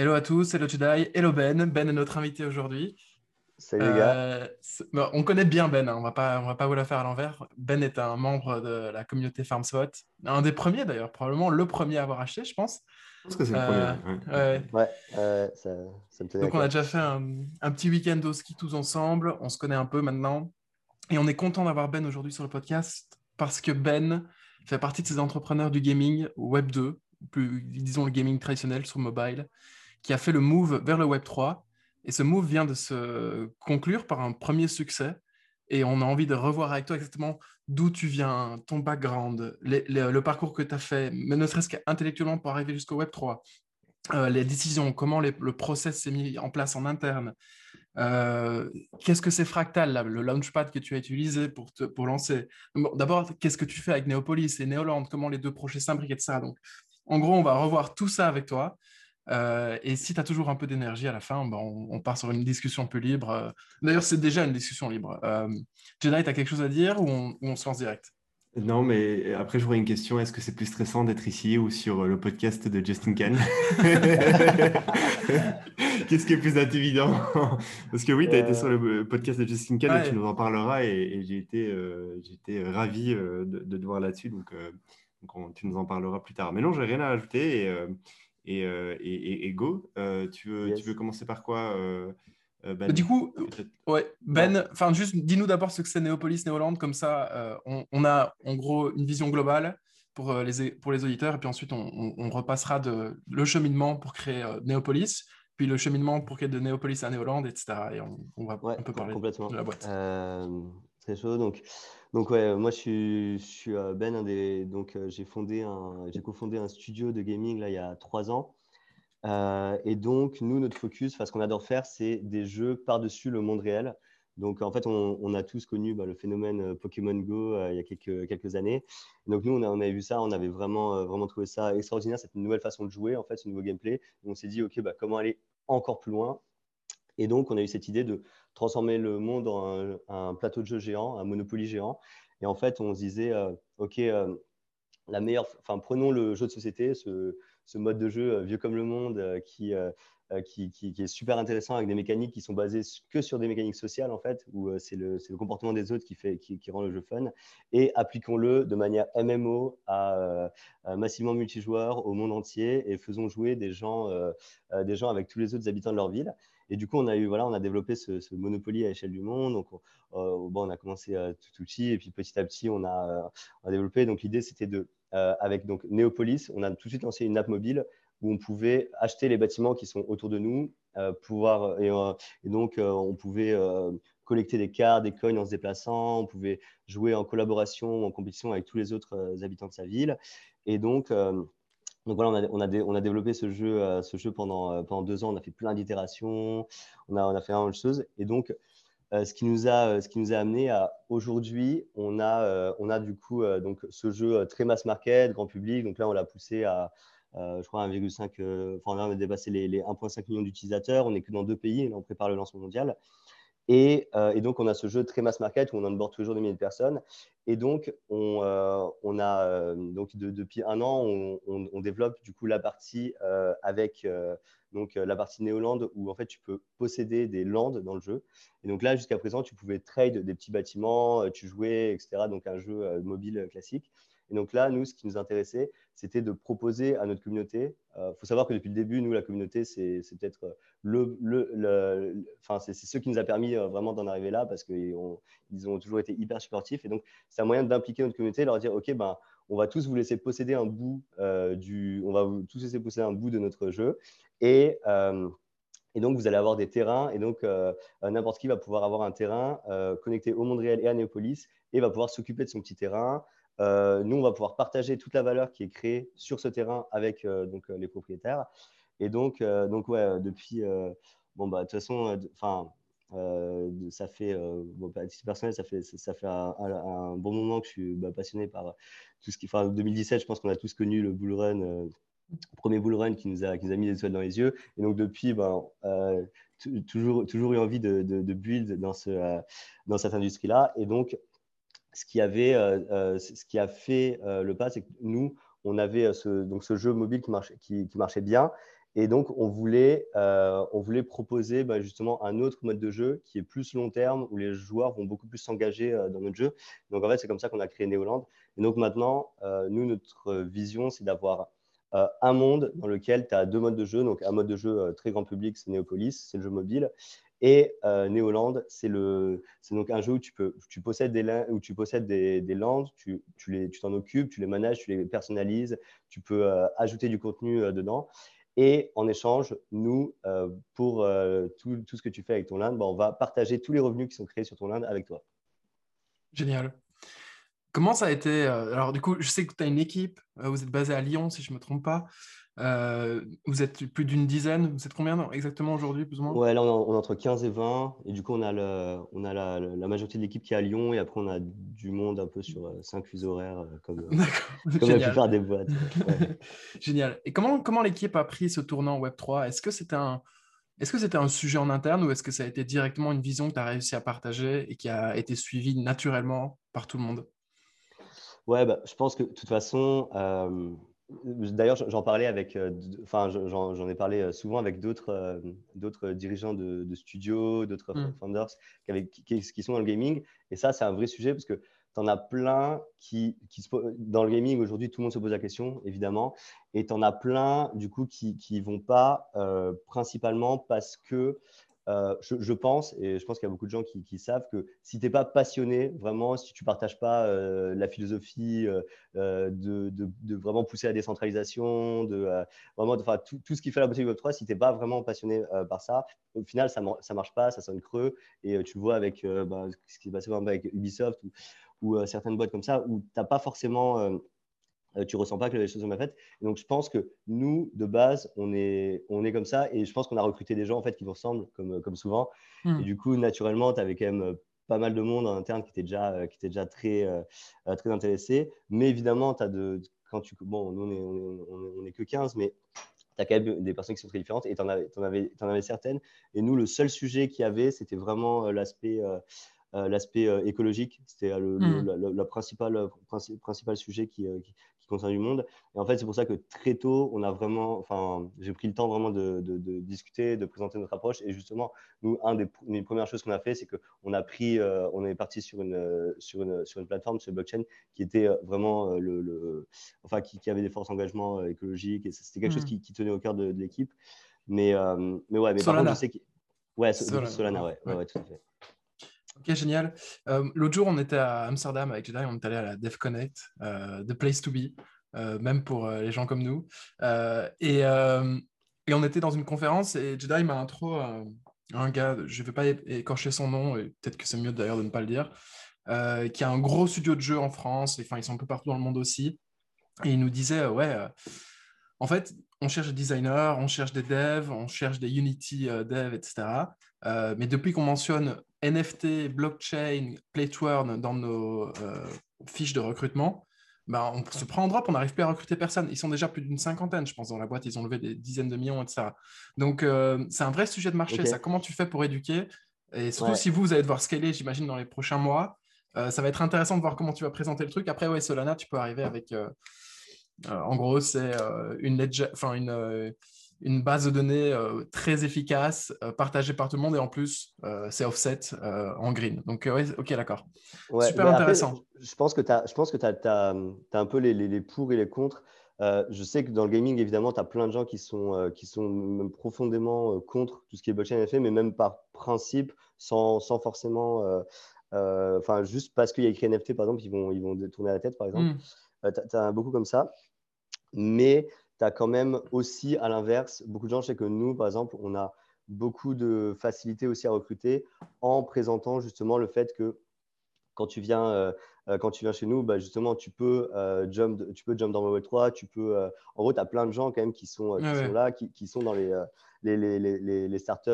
Hello à tous, hello Jedi, hello Ben. Ben est notre invité aujourd'hui. Salut les gars. Euh, on connaît bien Ben, hein, on on va pas vous la faire à l'envers. Ben est un membre de la communauté FarmSpot, un des premiers d'ailleurs, probablement le premier à avoir acheté, je pense. Je pense que c'est le premier. Euh, ouais, ouais ça, ça, me Donc on a déjà fait un, un petit week-end au ski tous ensemble, on se connaît un peu maintenant. Et on est content d'avoir Ben aujourd'hui sur le podcast parce que Ben fait partie de ces entrepreneurs du gaming Web 2, plus disons le gaming traditionnel sur mobile, qui a fait le move vers le Web 3. Et ce move vient de se conclure par un premier succès. Et on a envie de revoir avec toi exactement d'où tu viens, ton background, le parcours que tu as fait, mais ne serait-ce qu'intellectuellement pour arriver jusqu'au Web 3, euh, les décisions, comment le process s'est mis en place en interne. Euh, qu'est-ce que c'est Fractal, le launchpad que tu as utilisé pour, pour lancer? D'abord, qu'est-ce que tu fais avec Neopolis et Neoland? Comment les deux projets s'imbriquent, etc. Donc, en gros, on va revoir tout ça avec toi. Euh, et si tu as toujours un peu d'énergie à la fin, ben, on, part sur une discussion un peu libre. Euh, d'ailleurs, c'est déjà une discussion libre. Euh, Jedi, tu as quelque chose à dire ou on, se lance direct? Non, mais après, j'aurais une question. Est-ce que c'est plus stressant d'être ici ou sur le podcast de Justin Kahn? Qu'est-ce qui est plus intimidant? Parce que oui, tu as été sur le podcast de Justin Kahn et tu nous en parleras. Et, j'ai été, été ravi de, te voir là-dessus. Donc, tu nous en parleras plus tard. Mais non, j'ai rien à ajouter. Et, euh, et, et, go. Euh, tu, veux, tu veux commencer par quoi euh, ben, du coup, ouais, Ben, enfin juste dis-nous d'abord ce que c'est Néopolis, Néoland, comme ça on, a en gros une vision globale pour, les, pour les auditeurs, et puis ensuite on, repassera de, le cheminement pour créer Néopolis, puis le cheminement pour créer de Néopolis à Néoland, etc. Et on, va un peu parler de la boîte. Très chaud, donc donc ouais, moi je suis, euh, Ben, un des, donc euh, j'ai fondé un, cofondé un studio de gaming là il y a trois ans. Euh, et donc nous notre focus, ce qu'on adore faire, c'est des jeux par-dessus le monde réel. Donc en fait on, a tous connu bah, le phénomène Pokémon Go il y a quelques, années. Donc nous on, avait vu ça, on avait vraiment, vraiment trouvé ça extraordinaire, cette nouvelle façon de jouer en fait, ce nouveau gameplay. On s'est dit ok bah, comment aller encore plus loin? Et donc on a eu cette idée de transformer le monde en un, plateau de jeu géant, un Monopoly géant. Et en fait, on se disait, euh, OK, euh, la meilleure, enfin, prenons le jeu de société, ce, mode de jeu euh, vieux comme le monde qui, est super intéressant avec des mécaniques qui sont basées que sur des mécaniques sociales, en fait, où c'est le, le, comportement des autres qui, fait, qui, rend le jeu fun. Et appliquons-le de manière MMO à, massivement multijoueur au monde entier et faisons jouer des gens, des gens avec tous les autres habitants de leur ville. Et du coup, on a, eu, voilà, on a développé ce, ce Monopoly à l'échelle du monde. Donc, euh, bon, on a commencé euh, tout petit et puis petit à petit, on a, euh, développé. Donc, l'idée, c'était de, avec donc, Neopolis, on a tout de suite lancé une app mobile où on pouvait acheter les bâtiments qui sont autour de nous, pouvoir, et, donc on pouvait collecter des cartes, des coins en se déplaçant, on pouvait jouer en collaboration en compétition avec tous les autres habitants de sa ville. Et donc, donc voilà, on a, développé ce jeu, euh, euh, pendant deux ans. On a fait plein d'itérations, on a, fait énormément de choses. Et donc, euh, ce, qui nous a, ce amené à aujourd'hui, on, a du coup donc, ce jeu très mass market, grand public. Donc là, on l'a poussé à, je crois, 1,5, enfin, on a dépassé les, les 1,5 millions d'utilisateurs. On n'est que dans deux pays et là, on prépare le lancement mondial. Euh, et, donc, on a ce jeu très mass market où on onboard toujours des milliers de personnes. Et donc, on, euh, a, euh, donc depuis un an, on, développe du coup la partie avec donc, la partie Neoland où en fait, tu peux posséder des lands dans le jeu. Et donc là, jusqu'à présent, tu pouvais trade des petits bâtiments, tu jouais, etc. Donc, un jeu mobile classique. Et donc là, nous, ce qui nous intéressait, c'était de proposer à notre communauté. Il euh, faut savoir que depuis le début, nous, la communauté, c'est peut-être euh, le, enfin, c'est ce qui nous a permis euh, vraiment d'en arriver là parce qu'ils ont, toujours été hyper supportifs. Et donc, c'est un moyen d'impliquer notre communauté, leur dire, OK, ben, on va tous vous laisser posséder un bout du, on va tous laisser posséder un bout de notre jeu. Et et donc, vous allez avoir des terrains, et donc n'importe qui va pouvoir avoir un terrain connecté au monde réel et à Néopolis, et va pouvoir s'occuper de son petit terrain, euh, nous, on va pouvoir partager toute la valeur qui est créée sur ce terrain avec euh, donc, euh, les propriétaires. Et donc, donc ouais, depuis, bon, bah, de toute façon, enfin, ça fait, bon, à titre personnel, ça fait, ça fait un, bon moment que je suis bah, passionné par tout ce qui. Enfin, 2017, je pense qu'on a tous connu le bull run, premier bull run qui nous, a, qui nous a mis des étoiles dans les yeux. Et donc, depuis, ben, toujours, toujours eu envie de build dans, ce, dans cette industrie-là. Et donc, ce qui, avait, euh, euh, ce qui a fait euh, le pas, c'est que nous, on avait ce, donc ce jeu mobile qui marchait, bien. Et donc, on voulait, on voulait proposer bah, justement un autre mode de jeu qui est plus long terme, où les joueurs vont beaucoup plus s'engager dans notre jeu. Donc, en fait, c'est comme ça qu'on a créé Neoland. Et donc, maintenant, nous, notre vision, c'est d'avoir un monde dans lequel tu as deux modes de jeu. Donc, un mode de jeu très grand public, c'est Neopolis, c'est le jeu mobile. Et Neoland, c'est donc un jeu où tu, peux, tu possèdes des, où tu possèdes des, des landes, tu, tu t'en occupes, tu les manages, tu les personnalises, tu peux ajouter du contenu dedans. Et en échange, nous, euh, pour euh, tout, tout, ce que tu fais avec ton land, bah, on va partager tous les revenus qui sont créés sur ton land avec toi. Génial. Comment ça a été euh, Alors, du coup, je sais que tu as une équipe, vous êtes basé à Lyon, si je ne me trompe pas. Euh, vous êtes plus d'une dizaine, vous êtes combien exactement aujourd'hui, plus ou moins? Ouais, là, on, est entre 15 et 20. Et du coup, on a, le, on a la, la, majorité de l'équipe qui est à Lyon. Et après, on a du monde un peu sur 5 euh, fuseaux horaires, euh, comme, comme la plupart des boîtes. Génial. Et comment, comment l'équipe a pris ce tournant Web3 Est-ce que c'était un. Est-ce que c'était un sujet en interne ou est-ce que ça a été directement une vision que tu as réussi à partager et qui a été suivie naturellement par tout le monde? Ouais, bah, je pense que de toute façon, D'ailleurs, j'en parlais avec, euh, enfin, j'en ai parlé euh, souvent avec d'autres euh, d'autres dirigeants de, studios, d'autres mmh. founders qui, qui, sont dans le gaming. Et ça, c'est un vrai sujet parce que tu en as plein qui, qui dans le gaming aujourd'hui, tout le monde se pose la question, évidemment. Et tu en as plein, du coup, qui ne vont pas principalement parce que euh, je, pense, et je pense qu'il y a beaucoup de gens qui, savent que si tu n'es pas passionné, vraiment, si tu ne partages pas euh, la philosophie euh, de, vraiment pousser la décentralisation, de vraiment enfin, tout, tout, ce qui fait la beauté du Web3, si tu n'es pas vraiment passionné par ça, au final, ça ne marche pas, ça sonne creux. Et tu le vois avec bah, ce qui s'est passé avec Ubisoft ou, ou certaines boîtes comme ça, où tu n'as pas forcément tu euh, tu ressens pas que les choses sont mal faites. donc, je pense que nous, de base, on est, on est comme ça. Et je pense qu'on a recruté des gens en fait, qui nous ressemblent, comme, comme souvent. Hmm. Et du coup, naturellement, tu avais quand même euh, pas mal de monde en interne qui était déjà, euh, qui était déjà très, très intéressé. Mais évidemment, as de, quand tu, bon, nous, on est, on est, que 15, mais tu as quand même des personnes qui sont très différentes et tu en, en, avais, en avais certaines. Et nous, le seul sujet qu'il y avait, c'était vraiment l'aspect l'aspect écologique. C'était le, hmm. la, principale, principal sujet qui, qui, concerne du monde. Et en fait, c'est pour ça que très tôt, on a vraiment, enfin, j'ai pris le temps vraiment de, discuter, de présenter notre approche. Et justement, nous, un des, une premières choses qu'on a fait, c'est qu'on a pris, euh, on est parti sur une, sur une, sur une plateforme, sur blockchain, qui était euh, vraiment euh, le, enfin, qui, avait des forces engagement écologiques. Et c'était quelque chose mmh. qui, tenait au cœur de, l'équipe. Mais, mais ouais, mais Solana. par contre, je sais que. Ouais, Solana, Solana ouais, ouais. tout à fait. Ok, génial. Euh, l'autre jour, on était à Amsterdam avec Jedi, on est allé à la DevConnect, euh, The Place to Be, euh, même pour les gens comme nous. Et, on était dans une conférence et Jedi m'a intro un gars, je ne vais pas écorcher son nom, et peut-être que c'est mieux d'ailleurs de ne pas le dire, qui a un gros studio de jeux en France, enfin ils sont un peu partout dans le monde aussi. Et il nous disait, ouais, en fait, on cherche des designers, on cherche des devs, on cherche des Unity devs, etc. mais depuis qu'on mentionne NFT, blockchain, play dans nos euh, fiches de recrutement, bah, on se prend en drop, on n'arrive plus à recruter personne. Ils sont déjà plus d'une cinquantaine, je pense, dans la boîte. Ils ont levé des dizaines de millions, etc. Donc, euh, c'est un vrai sujet de marché. Ça, comment tu fais pour éduquer? Et surtout, si vous, vous allez devoir scaler, j'imagine, dans les prochains mois, euh, ça va être intéressant de voir comment tu vas présenter le truc. Après, ouais, Solana, tu peux arriver avec. en gros, c'est une, ledger, une, une base de données euh, très efficace, euh, partagée par tout le monde et en plus, euh, c'est offset en green. Donc, ok, d'accord. Super intéressant. je pense que tu as, un peu les, les, pour et les contre. je sais que dans le gaming, évidemment, tu as plein de gens qui sont, qui sont même profondément contre tout ce qui est blockchain NFT, mais même par principe, sans, sans forcément. Enfin, juste parce qu'il y a écrit NFT, par exemple, ils vont, ils vont détourner la tête, par exemple. Hmm. tu as, beaucoup comme ça. Mais tu as quand même aussi, à l'inverse, beaucoup de gens, je sais que nous, par exemple, on a beaucoup de facilité aussi à recruter en présentant justement le fait que quand tu viens, euh, euh, quand tu viens chez nous, bah, justement, tu peux, euh, jump, tu peux jump dans Web 3. Tu peux, en gros, tu as plein de gens quand même qui sont, qui sont là, qui, qui, sont dans les, les, les, les, les startups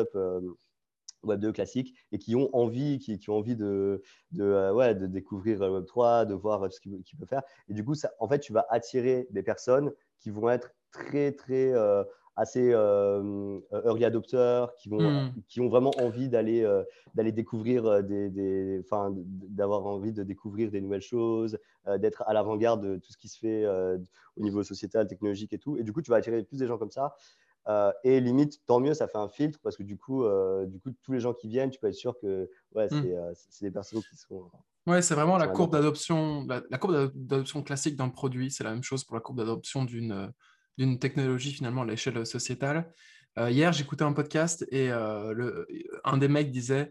Web 2 classiques et qui ont envie, qui, qui ont envie de, de, ouais, de découvrir Web 3, de voir ce qu'il peut faire. Et du coup, ça, en fait, tu vas attirer des personnes qui vont être très, très euh, assez euh, early adopteurs, qui, vont, hmm. qui ont vraiment envie d'aller euh, d'aller découvrir des, des d'avoir envie de découvrir des nouvelles choses, d'être à l'avant-garde de tout ce qui se fait au niveau sociétal, technologique et tout. Et du coup, tu vas attirer plus des gens comme ça. Euh, et limite, tant mieux, ça fait un filtre parce que du coup, euh, du coup, tous les gens qui viennent, tu peux être sûr que ouais, c'est hmm. des personnes qui sont. Ouais, c'est vraiment la courbe d'adoption, la, courbe d'adoption classique d'un produit. C'est la même chose pour la courbe d'adoption d'une d'une technologie finalement à l'échelle sociétale. hier, j'écoutais un podcast et le, un des mecs disait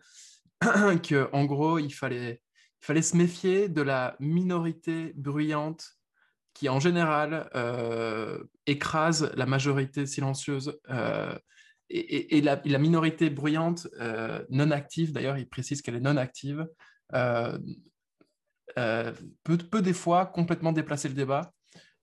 que en gros, il fallait se méfier de la minorité bruyante qui, en général, euh, écrase la majorité silencieuse. Euh, et, la, minorité bruyante, euh, non active, d'ailleurs, il précise qu'elle est non active, peut, peut, des fois complètement déplacer le débat.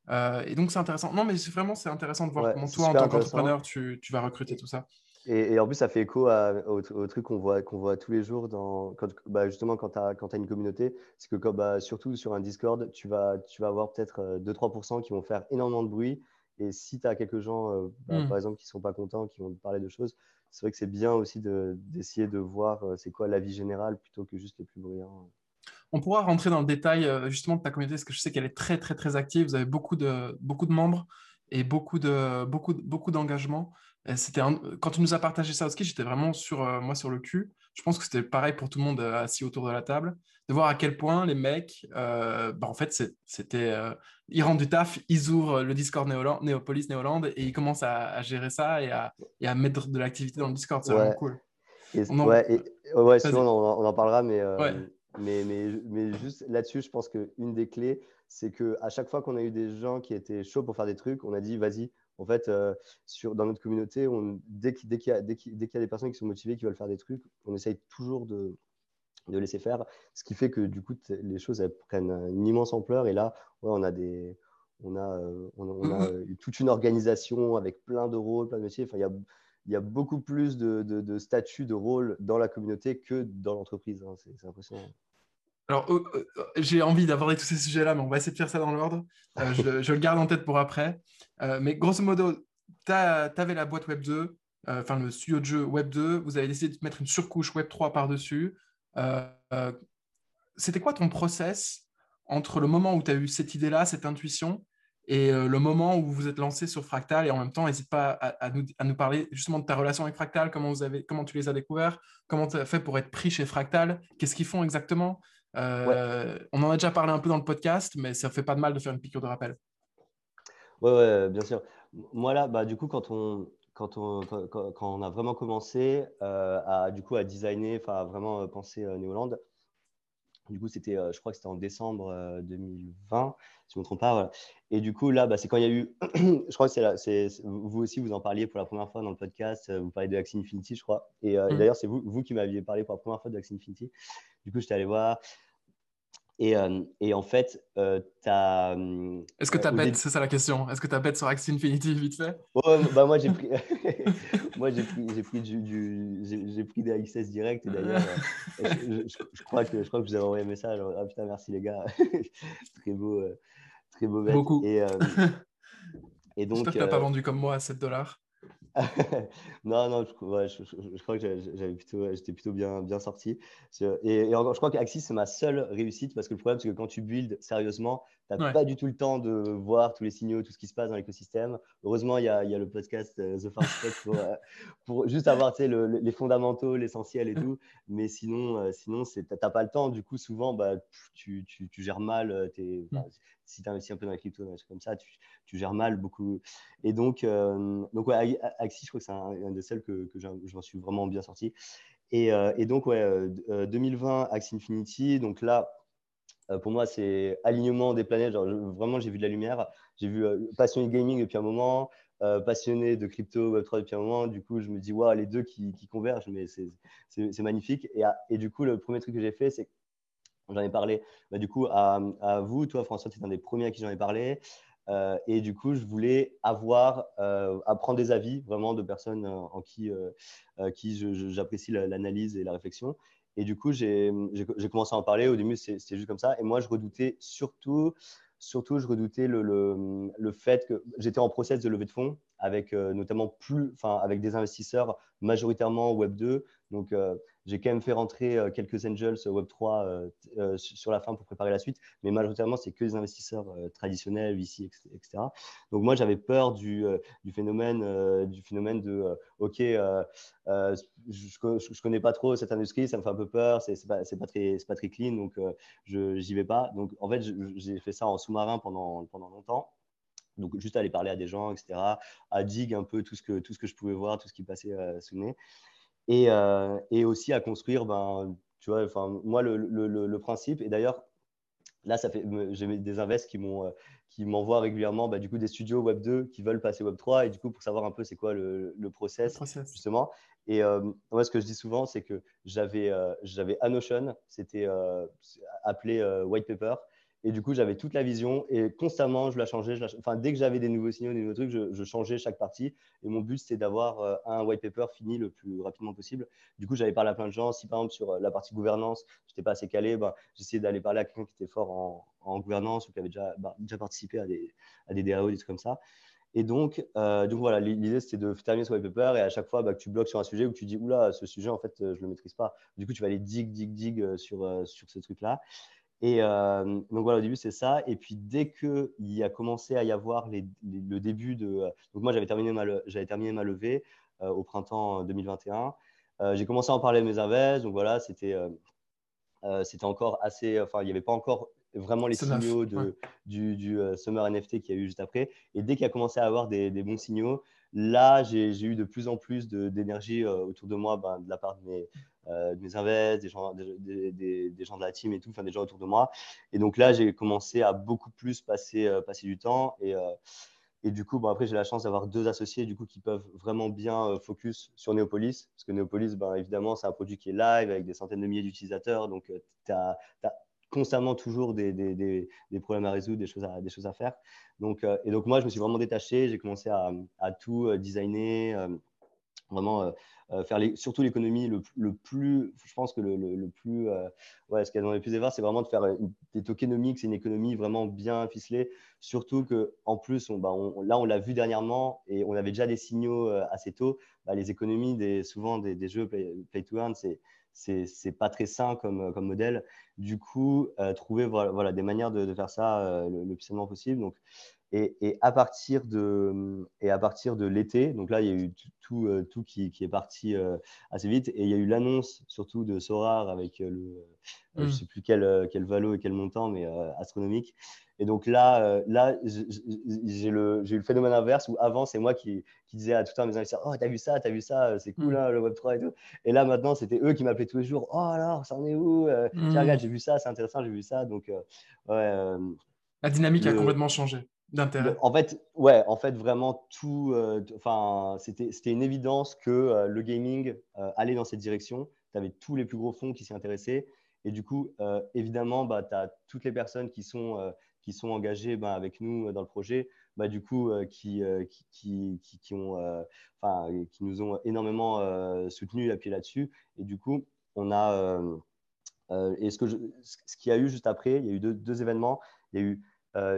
Et donc, c'est intéressant. Non, mais vraiment, c'est intéressant de voir comment toi, en tant qu'entrepreneur, tu, tu vas recruter tout ça. Et, en plus, ça fait écho au, truc qu'on voit, qu'on voit tous les jours, dans, quand, bah, justement quand tu as, as, une communauté. C'est que bah, surtout sur un Discord, tu vas, tu vas avoir peut-être 2-3% euh, qui vont faire énormément de bruit. Et si tu as quelques gens, euh, bah, mmh. par exemple, qui ne sont pas contents, qui vont te parler de choses, c'est vrai que c'est bien aussi d'essayer de, voir euh, c'est quoi la vie générale plutôt que juste les plus bruyants. On pourra rentrer dans le détail justement de ta communauté, parce que je sais qu'elle est très, très, très active. Vous avez beaucoup de, beaucoup de membres et beaucoup de beaucoup beaucoup d'engagement. C'était quand tu nous as partagé ça aussi, j'étais vraiment sur euh, moi sur le cul. Je pense que c'était pareil pour tout le monde euh, assis autour de la table, de voir à quel point les mecs, euh, bah, en fait, c'était ils rentrent du taf, ils ouvrent le Discord Néopolis Néoland et ils commencent à, gérer ça et à, et à, mettre de l'activité dans le Discord. C'est vraiment cool. on en... Ouais, ouais souvent on, en parlera, mais, mais, mais, mais, juste là-dessus, je pense qu'une des clés, c'est qu'à chaque fois qu'on a eu des gens qui étaient chauds pour faire des trucs, on a dit vas-y, en fait, euh, sur, dans notre communauté, on, dès qu'il y, a des personnes qui sont motivées, qui veulent faire des trucs, on essaye toujours de, de laisser faire, ce qui fait que du coup, les choses elles prennent une immense ampleur. Et là, ouais, on a des, on a, euh, on, a mm-hmm. toute une organisation avec plein de rôles, plein de métiers. Enfin, il y a, il y a beaucoup plus de, de, de statuts, de rôles dans la communauté que dans l'entreprise. Hein. C'est impressionnant. Alors, euh, euh, j'ai envie d'aborder tous ces sujets-là, mais on va essayer de faire ça dans l'ordre. Euh, je, le garde en tête pour après. mais grosso modo, tu avais la boîte Web 2, enfin le studio de jeu Web 2, vous avez décidé de mettre une surcouche Web 3 par-dessus. C'était quoi ton process entre le moment où tu as eu cette idée-là, cette intuition, et le moment où vous vous êtes lancé sur Fractal, et en même temps, n'hésite pas à, nous, à, nous, parler justement de ta relation avec Fractal, comment, vous avez, comment tu les as découverts, comment tu as fait pour être pris chez Fractal, qu'est-ce qu'ils font exactement? Euh, on en a déjà parlé un peu dans le podcast, mais ça fait pas de mal de faire une piqûre de rappel. Oui, ouais, bien sûr. Moi, là, bah, du coup, quand on, quand on, quand, on a vraiment commencé euh, à, du coup, à designer, enfin, à vraiment euh, penser euh, Néoland, du coup, c'était, je crois que c'était en décembre 2020, si je ne me trompe pas. Et du coup, là, bah, c'est quand il y a eu, je crois que c'est, vous aussi, vous en parliez pour la première fois dans le podcast, vous parlez de Axie Infinity, je crois. Et, mmh. d'ailleurs, c'est vous, vous qui m'aviez parlé pour la première fois de Axie Infinity. Du coup, j'étais allé voir. Et, euh, et, en fait, euh, tu as. Euh, Est-ce que tu as bête C'est ça la question? Est-ce que tu as bête sur Axie Infinity vite fait? Bah Moi, j'ai pris, moi, j'ai pris, j'ai pris, du, j'ai, pris des AXS direct. Et d'ailleurs, je, crois que, je crois que vous avez envoyé un message. Ah putain, merci les gars. très beau. très beau bête. Beaucoup. Et, et donc. J'espère que tu n'as pas vendu comme moi à 7 dollars. non, non, je, je, crois que j'avais plutôt, j'étais plutôt bien, bien sorti. Et, je crois qu'Axis, c'est ma seule réussite parce que le problème, c'est que quand tu builds sérieusement, tu n'as pas du tout le temps de voir tous les signaux, tout ce qui se passe dans l'écosystème. Heureusement, il y a, y a, le podcast euh, The Farm pour, euh, pour, juste avoir le, les fondamentaux, l'essentiel et tout. Mais sinon, euh, sinon tu n'as pas le temps. Du coup, souvent, bah, tu, tu, tu gères mal. Tes, mmh si tu investis un peu dans la crypto, comme ça, tu, gères mal beaucoup. Et donc, euh, donc ouais, Axis, je crois que c'est un, des seuls que, que je m'en suis vraiment bien sorti. Et, euh, et donc, ouais, 2020, euh, Axie Infinity. Donc là, pour moi, c'est alignement des planètes. Genre, vraiment, j'ai vu de la lumière. J'ai vu passionné de gaming depuis un moment, passionné de crypto Web3 depuis un moment. Du coup, je me dis, waouh, les deux qui, qui convergent, mais c'est magnifique. Et, et, du coup, le premier truc que j'ai fait, c'est J'en ai parlé bah, du coup à, vous. Toi, François, es un des premiers à qui j'en ai parlé. Euh, et du coup, je voulais avoir, euh, apprendre des avis vraiment de personnes euh, en qui, qui j'apprécie l'analyse et la réflexion. Et du coup, j'ai commencé à en parler. Au début, c'était juste comme ça. Et moi, je redoutais surtout, surtout je redoutais le, le, le fait que j'étais en process de levée de fonds avec notamment plus, enfin, avec des investisseurs majoritairement Web 2, Donc, j'ai quand même fait rentrer quelques angels Web3 sur la fin pour préparer la suite, mais majoritairement, c'est que des investisseurs traditionnels, ici, etc. Donc, moi, j'avais peur du, phénomène, du phénomène de OK, je ne connais pas trop cette industrie, ça me fait un peu peur, c'est pas, pas, très, clean, donc je n'y vais pas. Donc, en fait, j'ai fait ça en sous-marin pendant, pendant longtemps. Donc, juste aller parler à des gens, etc., à dig un peu tout ce que, tout ce que je pouvais voir, tout ce qui passait sous le nez. Et, euh, et, aussi à construire, ben, tu vois, enfin, moi, le, le, le, principe, et d'ailleurs, là, ça fait, j'ai des invests qui m'ont, euh, qui m'envoient régulièrement, bah, du coup, des studios Web 2 qui veulent passer Web 3, et du coup, pour savoir un peu c'est quoi le, le process, justement. Et euh, moi, ce que je dis souvent, c'est que j'avais, j'avais a Notion, c'était appelé white paper, et du coup, j'avais toute la vision et constamment, je la changeais. Enfin, dès que j'avais des nouveaux signaux, des nouveaux trucs, je, changeais chaque partie. Et mon but, c'était d'avoir euh, un white paper fini le plus rapidement possible. Du coup, j'avais parlé à plein de gens. Si par exemple, sur euh, la partie gouvernance, je n'étais pas assez calé, ben, j'essayais d'aller parler à quelqu'un qui était fort en, gouvernance ou qui avait déjà, bah, déjà participé à des, à des DAO, des trucs comme ça. Et donc, euh, donc voilà, l'idée c'était de terminer ce white paper et à chaque fois bah, que tu bloques sur un sujet où tu dis oula, ce sujet en fait je ne le maîtrise pas. Du coup, tu vas aller dig, dig, dig sur, sur ce truc-là. Et euh, donc voilà, au début, c'est ça. Et puis dès qu'il y a commencé à y avoir le début de. Donc moi, j'avais terminé, ma, terminé ma levée euh, au printemps 2021. Euh, j'ai commencé à en parler à mes invests. Donc voilà, c'était c'était encore assez. Enfin, il n'y avait pas encore vraiment les signaux de, du, du Summer NFT qu'il y a eu juste après. Et dès qu'il a commencé à avoir des, des bons signaux, là, j'ai eu de plus en plus d'énergie autour de moi ben, de la part de mes, euh, invests, des gens, des, gens de la team et tout, enfin des gens autour de moi. Et donc là, j'ai commencé à beaucoup plus passer, euh, du temps. Et, euh, et du coup, bon, après, j'ai la chance d'avoir deux associés du coup, qui peuvent vraiment bien focus sur Neopolis. Parce que Neopolis, ben, évidemment, c'est un produit qui est live avec des centaines de milliers d'utilisateurs. Donc, tu as, constamment toujours des, des, des, problèmes à résoudre, des choses à, des choses à faire. Donc, et donc, moi, je me suis vraiment détaché. J'ai commencé à, à tout designer, vraiment euh, faire les, surtout l'économie le, le, plus, je pense que le, le, plus, euh, ouais, ce qu'il y a plus c'est vraiment de faire des tokenomics, c'est une économie vraiment bien ficelée, surtout que en plus, on, bah, là, on l'a vu dernièrement et on avait déjà des signaux euh, assez tôt, bah, les économies, des, souvent des, jeux play, to earn, c'est c'est pas très sain comme, comme modèle. Du coup, trouver voilà, des manières de, faire ça le, plus simplement possible. Et, à partir de, et à partir de l'été, donc là, il y a eu tout, tout, tout qui, qui, est parti assez vite. Et il y a eu l'annonce surtout de Sorar avec le, je ne mmh. sais plus quel, quel valo et quel montant, mais astronomique. Et donc là, là j'ai eu le phénomène inverse où avant, c'est moi qui, qui disais à tout un mes investisseurs Oh, t'as vu ça, t'as vu ça, c'est cool, mmh. hein, le Web3 et tout. Et là, maintenant, c'était eux qui m'appelaient tous les jours Oh, alors, ça en est où Tiens, regarde, mmh. j'ai vu ça, c'est intéressant, j'ai vu ça. Donc, ouais. La dynamique a complètement changé. En fait, ouais, en fait, vraiment tout. Euh, enfin, c'était une évidence que euh, le gaming euh, allait dans cette direction. Tu avais tous les plus gros fonds qui s'y intéressaient. Et du coup, évidemment, bah, tu as toutes les personnes qui sont, qui sont engagées bah, avec nous dans le projet, bah, du coup, qui, qui, qui, qui, ont, qui nous ont énormément soutenus, appuyés là-dessus. Et du coup, on a. et ce, que ce qu'il y a eu juste après, il y a eu deux, deux événements. Il y a eu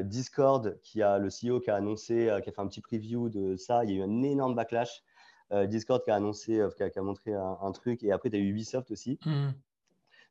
Discord, qui a le CEO qui a annoncé, euh, qui a fait un petit preview de ça, il y a eu un énorme backlash. Euh, Discord qui a annoncé, qui a, montré un, truc, et après tu as eu Ubisoft aussi. Hmm.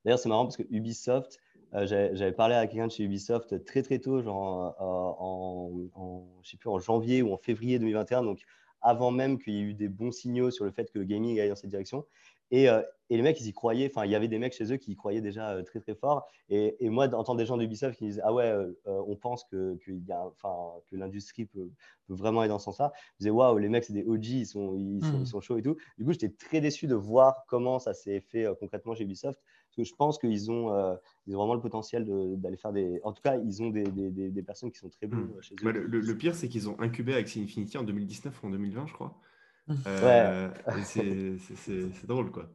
D'ailleurs, c'est marrant parce que Ubisoft, j'avais parlé à quelqu'un de chez Ubisoft très très tôt, genre en, en, je sais plus, en janvier ou en février 2021, donc avant même qu'il y ait eu des bons signaux sur le fait que le gaming aille dans cette direction. Et, euh, et, les mecs, ils y croyaient. Enfin, il y avait des mecs chez eux qui y croyaient déjà euh, très, très fort. Et, et moi, d'entendre des gens d'Ubisoft qui disent Ah ouais, euh, on pense que, que, que l'industrie peut, peut, vraiment aller dans ce sens-là. Je disais Waouh, les mecs, c'est des OG, ils sont, ils, sont, ils sont, chauds et tout. Du coup, j'étais très déçu de voir comment ça s'est fait concrètement chez Ubisoft. Parce que je pense qu'ils ont, ils ont vraiment le potentiel d'aller faire des. En tout cas, ils ont des, des, des, personnes qui sont très bonnes mmh. chez eux. Bah, le, le, pire, c'est qu'ils ont incubé avec Infinity en 2019 ou en 2020, je crois. Euh, c'est drôle, quoi.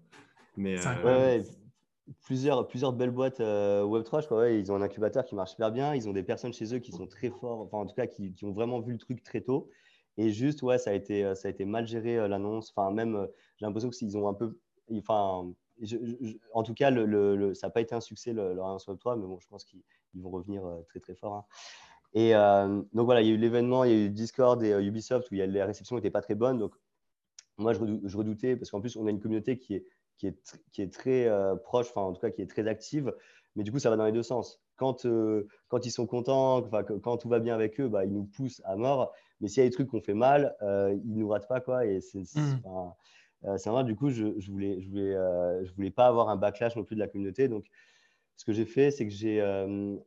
Mais, euh, Plusieurs, plusieurs belles boîtes euh, Web3, je crois, ils ont un incubateur qui marche super bien. Ils ont des personnes chez eux qui sont très forts, enfin, en tout cas, qui, qui ont vraiment vu le truc très tôt. Et juste, ouais, ça a été, ça a été mal géré l'annonce. Enfin, même, j'ai l'impression qu'ils ont un peu. Enfin, en tout cas, le, le, ça n'a pas été un succès leur annonce Web3, mais bon, je pense qu'ils vont revenir très très fort. Hein. Et donc voilà, il y a eu l'événement, il y a eu Discord et Ubisoft où il y a, les réceptions n'étaient pas très bonnes. Donc moi, je, redoutais, parce qu'en plus, on a une communauté qui est, qui est, qui est très proche, enfin en tout cas qui est très active, mais du coup ça va dans les deux sens. Quand, quand ils sont contents, quand tout va bien avec eux, bah, ils nous poussent à mort. Mais s'il y a des trucs qu'on fait mal, ils nous ratent pas quoi. Et c'est mmh. vrai, du coup, je, je voulais, je voulais, je voulais pas avoir un backlash non plus de la communauté. Donc, ce que j'ai fait, c'est que j'ai euh,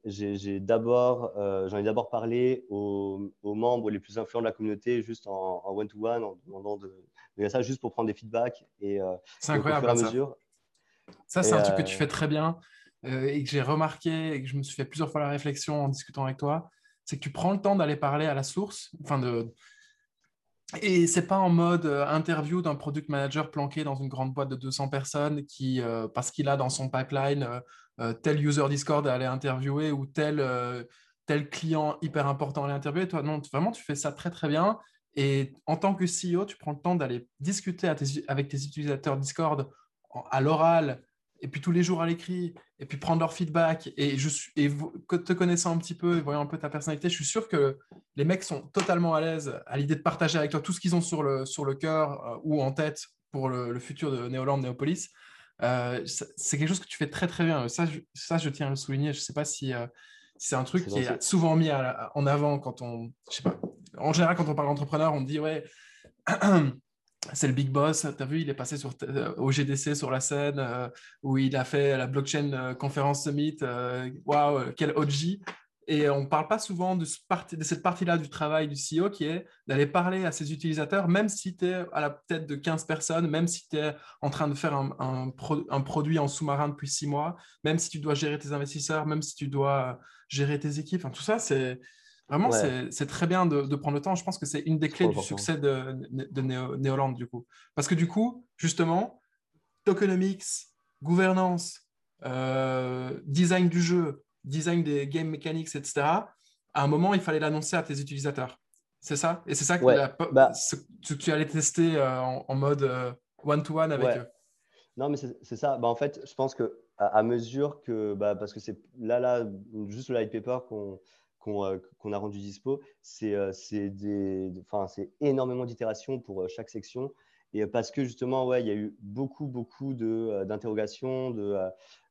d'abord, euh, j'en ai d'abord parlé aux, membres les plus influents de la communauté, juste en one-to-one, en, demandant de, de, ça, juste pour prendre des feedbacks. Et, euh, c'est incroyable. ça, mesure. ça c'est un truc que tu fais très bien et que j'ai remarqué et que je me suis fait plusieurs fois la réflexion en discutant avec toi. C'est que tu prends le temps d'aller parler à la source, enfin de, et c'est pas en mode interview d'un product manager planqué dans une grande boîte de 200 personnes qui, parce qu'il a dans son pipeline euh, tel user Discord à aller interviewer ou tel, euh, tel client hyper important à aller interviewer. Toi, non, vraiment, tu fais ça très, très bien. Et en tant que CEO, tu prends le temps d'aller discuter avec tes utilisateurs Discord à l'oral, et puis tous les jours à l'écrit, et puis prendre leur feedback. Et, je suis, et te connaissant un petit peu et voyant un peu ta personnalité, je suis sûr que les mecs sont totalement à l'aise à l'idée de partager avec toi tout ce qu'ils ont sur le, sur le cœur euh, ou en tête pour le, le futur de Neoland, Neopolis. Euh, c'est quelque chose que tu fais très très bien. Ça, je, ça, je tiens à le souligner. Je ne sais pas si, euh, c'est un truc qui est souvent mis en avant quand on, je sais pas, en général quand on parle d'entrepreneur, on dit ouais, c'est le big boss. Tu as vu, il est passé euh, au GDC sur la scène où il a fait la blockchain conférence summit. Waouh, quel OG. Et on ne parle pas souvent de, cette partie-là du travail du CEO qui est d'aller parler à ses utilisateurs, même si tu es à la tête de 15 personnes, même si tu es en train de faire un, produit en sous-marin depuis six mois, même si tu dois gérer tes investisseurs, même si tu dois gérer tes équipes. tout ça, c'est vraiment c'est très bien de, prendre le temps. Je pense que c'est une des clés du succès de, de Neoland, du coup. Parce que du coup, justement, tokenomics, gouvernance, euh, design du jeu, design des game mechanics, etc., à un moment, il fallait l'annoncer à tes utilisateurs. C'est ça? Et c'est ça que, bah ce, tu allais tester euh, en, mode euh, one-to-one avec eux Non, mais c'est ça. Bah, en fait, je pense que à, mesure que, bah, parce que c'est là, là, juste le light paper qu'on euh, qu'on a rendu dispo, c'est énormément d'itérations pour chaque section. Et parce que justement, ouais, il y a eu beaucoup, beaucoup d'interrogations, de,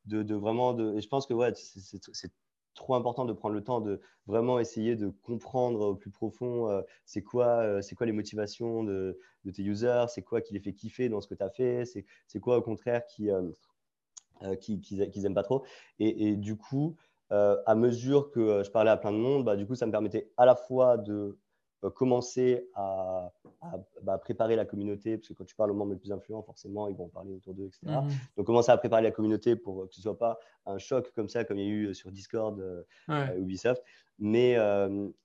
de, vraiment de. Et je pense que ouais, c'est trop important de prendre le temps de vraiment essayer de comprendre au plus profond euh, c'est quoi, euh, quoi les motivations de, de tes users, c'est quoi qui les fait kiffer dans ce que tu as fait, c'est quoi au contraire qui, euh, qui, qui, aiment pas trop. Et du coup, à mesure que je parlais à plein de monde, bah, du coup, ça me permettait à la fois de euh, commencer à, bah, préparer la communauté, parce que quand tu parles aux membres les plus influents, forcément, ils vont parler autour d'eux, etc. Mhm. Donc, commencer à préparer la communauté pour que ce ne soit pas un choc comme ça, comme il y a eu sur Discord, euh, Ubisoft. Mais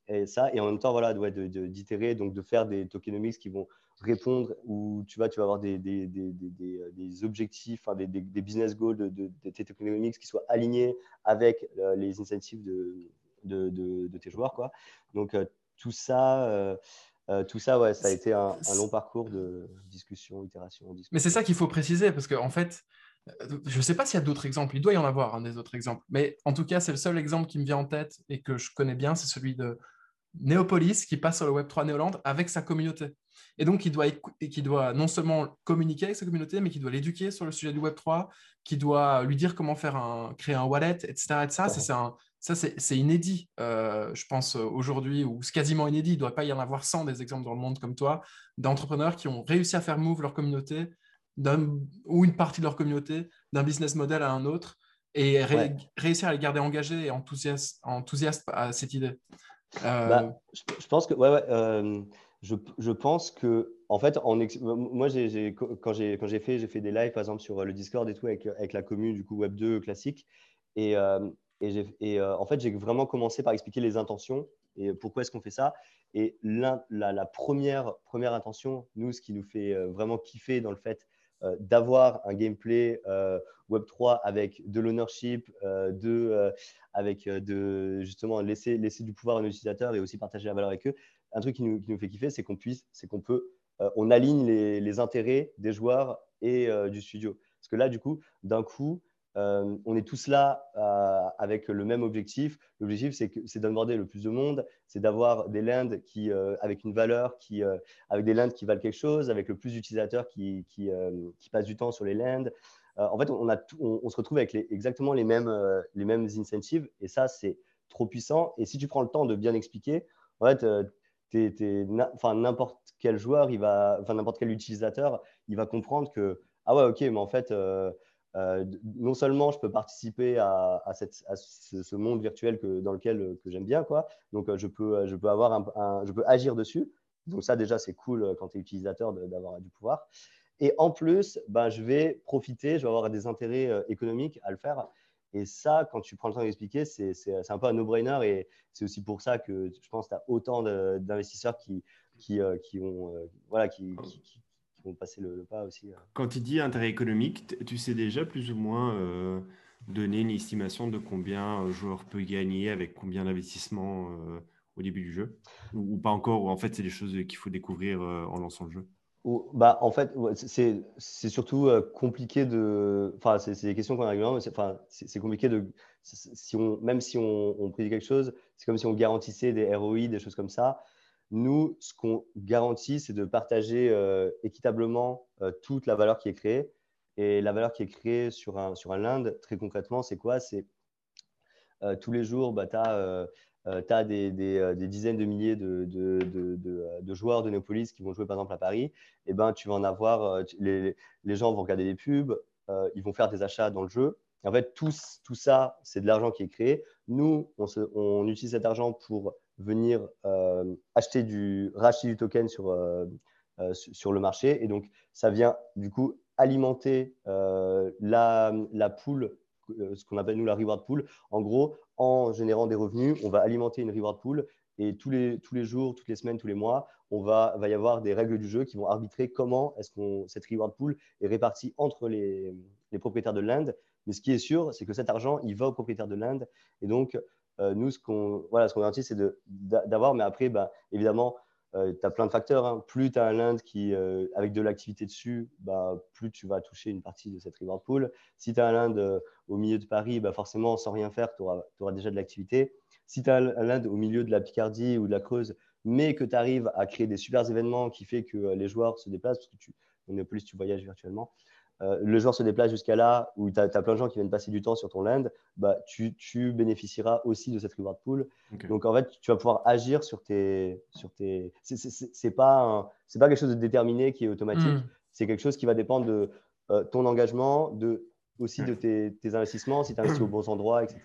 et ça, et en même temps, voilà, d'itérer, de, donc de faire des tokenomics qui vont répondre où tu vas, tu vas avoir des, des, des, des objectifs, des, business goals de, de, tes tokenomics qui soient alignés avec euh, les incentives de, de, tes joueurs. Quoi. Donc, tout ça, euh, euh, tout ça, ouais, ça a été un, long parcours de discussion, itération. Mais c'est ça qu'il faut préciser, parce qu'en en fait, euh, je ne sais pas s'il y a d'autres exemples. Il doit y en avoir hein, des autres exemples. Mais en tout cas, c'est le seul exemple qui me vient en tête et que je connais bien, c'est celui de Néopolis qui passe sur le Web3 Néoland avec sa communauté. Et donc, il doit, qui doit non seulement communiquer avec sa communauté, mais qui doit l'éduquer sur le sujet du Web3, qui doit lui dire comment faire un, créer un wallet, etc. ça, c'est inédit, euh, je pense, aujourd'hui, ou c'est quasiment inédit. Il ne doit pas y en avoir 100 des exemples dans le monde comme toi, d'entrepreneurs qui ont réussi à faire move leur communauté, ou une partie de leur communauté, d'un business model à un autre, et réussir à les garder engagés et enthousiastes, à cette idée. Euh, bah, je, pense que, ouais, ouais euh, je, pense que, en fait, moi, quand j'ai fait, des lives, par exemple, sur le Discord et tout, avec, la commune, du coup, Web2 classique. Et, et, euh, en fait, j'ai vraiment commencé par expliquer les intentions et pourquoi est-ce qu'on fait ça. Et la, première, intention, nous, ce qui nous fait euh, vraiment kiffer dans le fait euh, d'avoir un gameplay Web3 avec de l'ownership, de, avec justement laisser, laisser du pouvoir à nos utilisateurs et aussi partager la valeur avec eux. Un truc qui nous, qui nous fait kiffer, c'est qu'on puisse, c'est qu'on peut, on aligne les, les, intérêts des joueurs et du studio. Parce que là, du coup, d'un coup, euh, on est tous là euh, avec le même objectif. L'objectif, c'est d'aborder le plus de monde, c'est d'avoir des lands qui, euh, avec une valeur, qui, avec des lands qui valent quelque chose, avec le plus d'utilisateurs qui, qui, passent du temps sur les lands. en fait, on, a on, se retrouve avec exactement les mêmes, les mêmes incentives et ça, c'est trop puissant. Et si tu prends le temps de bien expliquer, en fait, n'importe quel joueur, il va, n'importe quel utilisateur, il va comprendre que ah ouais, ok, mais en fait, euh, non seulement je peux participer à, ce, monde virtuel dans lequel euh, que j'aime bien, quoi. Donc euh, je peux, je peux avoir un, je peux agir dessus. Donc ça déjà c'est cool quand tu es utilisateur d'avoir du pouvoir. Et en plus, ben, je vais profiter, je vais avoir des intérêts économiques à le faire. Et ça, quand tu prends le temps d'expliquer, c'est un peu un no-brainer. Et c'est aussi pour ça que je pense que tu as autant d'investisseurs qui, qui, qui, ont, voilà, qui, passer le, pas aussi. Euh. Quand tu dis intérêt économique, tu sais déjà plus ou moins euh, donner une estimation de combien un joueur peut gagner avec combien d'investissement euh, au début du jeu? Ou, pas encore, ou en fait c'est des choses qu'il faut découvrir en lançant le jeu? Bah, en fait, c'est surtout compliqué de. Enfin, c'est des questions qu'on a régulièrement, mais c'est compliqué de. Si on, même si on, on quelque chose, c'est comme si on garantissait des ROI, des choses comme ça. Nous, ce qu'on garantit, c'est de partager euh, équitablement euh, toute la valeur qui est créée. Et la valeur qui est créée sur un, sur un land, très concrètement, c'est quoi? C'est euh, tous les jours, bah, tu as, des, des, dizaines de milliers de, de, de, joueurs de Néopolis qui vont jouer par exemple à Paris. Et ben, tu vas en avoir, les, les, gens vont regarder des pubs, ils vont faire des achats dans le jeu. en fait, tout, tout ça, c'est de l'argent qui est créé. Nous, on, on utilise cet argent pour venir euh, acheter du, racheter du token sur, euh, euh, sur le marché. Et donc, ça vient du coup alimenter la, la pool, ce qu'on appelle nous la reward pool. En gros, en générant des revenus, on va alimenter une reward pool et tous les, tous les jours, toutes les semaines, tous les mois, on va, va y avoir des règles du jeu qui vont arbitrer comment est-ce qu'on cette reward pool est répartie entre les, les propriétaires de land. Mais ce qui est sûr, c'est que cet argent, il va aux propriétaires de land. Et donc, euh, nous, ce qu'on voilà, ce garantit, c'est d'avoir, mais après, bah, évidemment, euh, tu as plein de facteurs. Hein. Plus tu as un land qui, euh, avec de l'activité dessus, bah, plus tu vas toucher une partie de cette reward pool. Si tu as un land au milieu de Paris, bah, forcément, sans rien faire, tu auras, déjà de l'activité. Si tu as un land au milieu de la Picardie ou de la Creuse, mais que tu arrives à créer des super événements qui fait que les joueurs se déplacent, parce que tu, est plus, tu voyages virtuellement, euh, le joueur se déplace jusqu'à là, où tu as, plein de gens qui viennent passer du temps sur ton land, bah, tu, bénéficieras aussi de cette reward pool. Donc en fait, tu vas pouvoir agir sur tes. Sur tes... C'est pas, pas quelque chose de déterminé qui est automatique. Hmm. C'est quelque chose qui va dépendre de euh, ton engagement, de aussi de tes, investissements, si tu investis aux bons endroits, etc.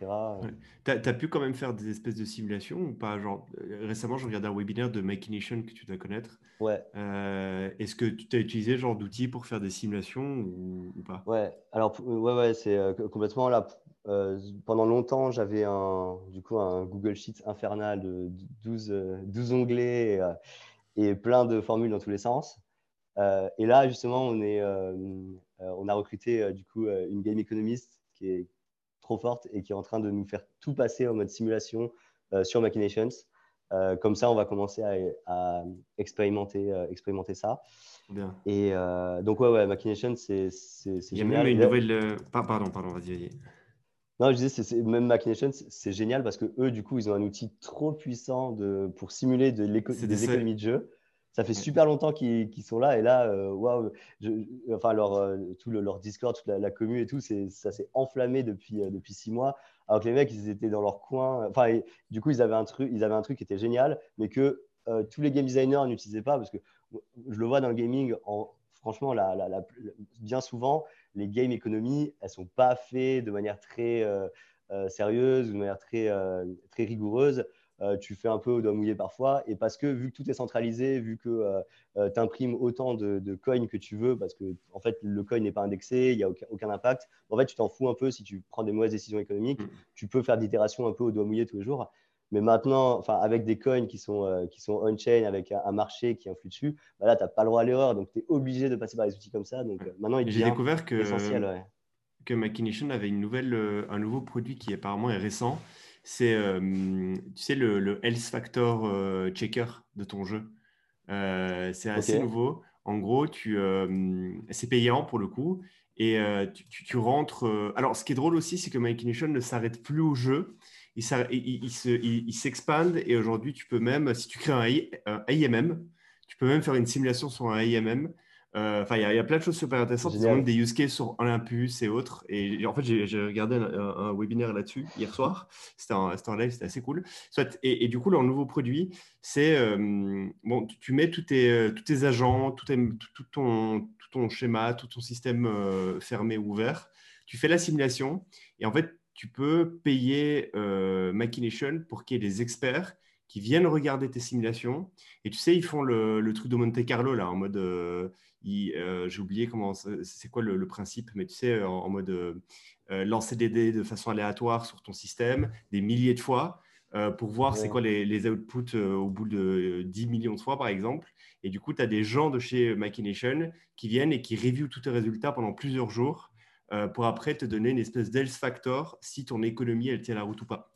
Tu as, pu quand même faire des espèces de simulations ou pas Genre, euh, Récemment, je regardais un webinaire de Machination que tu dois connaître. Ouais. Euh, est-ce que tu as utilisé ce genre d'outils pour faire des simulations ou, pas? Ouais, alors ouais, ouais, c'est euh, complètement là. pendant longtemps, j'avais un, du coup, un Google Sheet infernal de 12, 12 onglets et, plein de formules dans tous les sens. Et là, justement, on est euh, on a recruté euh, du coup euh, une game économiste qui est trop forte et qui est en train de nous faire tout passer en mode simulation sur Machinations. comme ça, on va commencer à, expérimenter, expérimenter ça. Bien. Et donc, ouais, ouais, Machinations, c'est génial. Il y a même une nouvelle. Pardon, pardon, vas-y, Non, je disais, même Machinations, c'est génial parce que eux, du coup, ils ont un outil trop puissant de, pour simuler de des économies de jeu ça fait super longtemps qu'ils sont là et là, euh, waouh, enfin leur, euh, tout leur Discord, toute la, la commu et tout, ça s'est enflammé depuis, euh, depuis six mois. Alors que les mecs, ils étaient dans leur coin. Enfin, du coup, ils avaient un truc, ils avaient un truc qui était génial, mais que tous les game designers n'utilisaient pas parce que je le vois dans le gaming. En, franchement, la, bien souvent, les game économies, elles sont pas faites de manière très sérieuse ou de manière très, très rigoureuse. Euh, tu fais un peu au doigt mouillé parfois. Et parce que vu que tout est centralisé, vu que euh, euh, tu imprimes autant de, coins que tu veux, parce que en fait, le coin n'est pas indexé, il n'y a aucun, impact, en fait, tu t'en fous un peu si tu prends des mauvaises décisions économiques. Mm. Tu peux faire d'itérations un peu au doigt mouillé tous les jours. Mais maintenant, enfin, avec des coins qui sont, qui sont on-chain, avec un, marché qui influe dessus, bah là, tu n'as pas le droit à l'erreur. Donc, tu es obligé de passer par des outils comme ça. Donc, maintenant, il J'ai découvert que, essentiel, que avait une nouvelle, un nouveau produit qui apparemment est récent c'est euh, tu sais le, le, health factor euh, checker de ton jeu. Euh, c'est assez nouveau. En gros, tu, c'est payant pour le coup. Et tu, rentres. alors, ce qui est drôle aussi, c'est que Machination ne s'arrête plus au jeu. Il, il, s'expande et aujourd'hui, tu peux même, si tu crées un, un IMM, tu peux même faire une simulation sur un IMM enfin, il y, a plein de choses super intéressantes. Il y a même des use cases sur Olympus et autres. Et en fait, j'ai regardé un, webinaire là-dessus hier soir. C'était en, live, c'était assez cool. Soit, et, du coup, leur nouveau produit, c'est euh, bon, tu, mets tous tes, euh, tous tes agents, tout, tout, ton, tout ton schéma, tout ton système fermé ou ouvert. Tu fais la simulation et en fait, tu peux payer Machination pour qu'il y ait des experts qui viennent regarder tes simulations. Et tu sais, ils font le, le truc de Monte Carlo, là, en mode, euh, j'ai oublié comment c'est quoi le, principe, mais tu sais, en, mode euh, euh, lancer des dés de façon aléatoire sur ton système des milliers de fois pour voir c'est quoi les, outputs au bout de 10 millions de fois, par exemple. Et du coup, tu as des gens de chez Machination qui viennent et qui reviewent tous tes résultats pendant plusieurs jours pour après te donner une espèce d'else factor si ton économie, elle tient la route ou pas.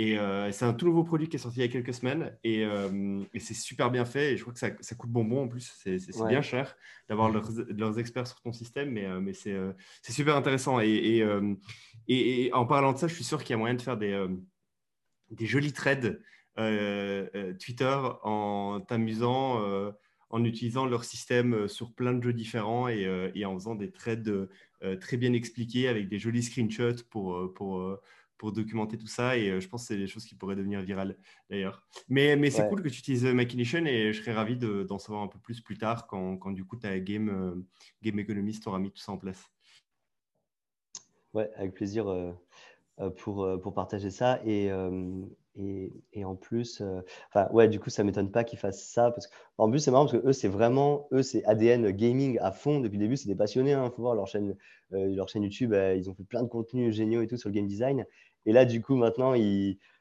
Et euh, c'est un tout nouveau produit qui est sorti il y a quelques semaines et, euh, c'est super bien fait. Et je crois que ça, ça coûte bonbon en plus. C'est bien cher d'avoir leurs, experts sur ton système, mais, euh, mais c'est super intéressant. Et, et, en parlant de ça, je suis sûr qu'il y a moyen de faire des, des jolis trades Twitter en t'amusant, en utilisant leur système sur plein de jeux différents et, en faisant des trades très bien expliqués avec des jolis screenshots pour. pour pour documenter tout ça. Et euh, je pense que c'est des choses qui pourraient devenir virales d'ailleurs. Mais, mais c'est cool que tu utilises Machination et je serais ravi d'en savoir un peu plus plus tard quand, quand du coup ta Game, euh, Game Economist aura mis tout ça en place. Ouais, avec plaisir euh, pour, pour partager ça. Et, et, et, en plus, enfin, ouais, du coup, ça m'étonne pas qu'ils fassent ça. Parce que, en plus, c'est marrant parce que eux, c'est vraiment, eux, c'est ADN gaming à fond. Depuis le début, c'est des passionnés. Il hein. faut voir leur chaîne, leur chaîne YouTube. ils ont fait plein de contenus géniaux et tout sur le game design. Et là, du coup, maintenant,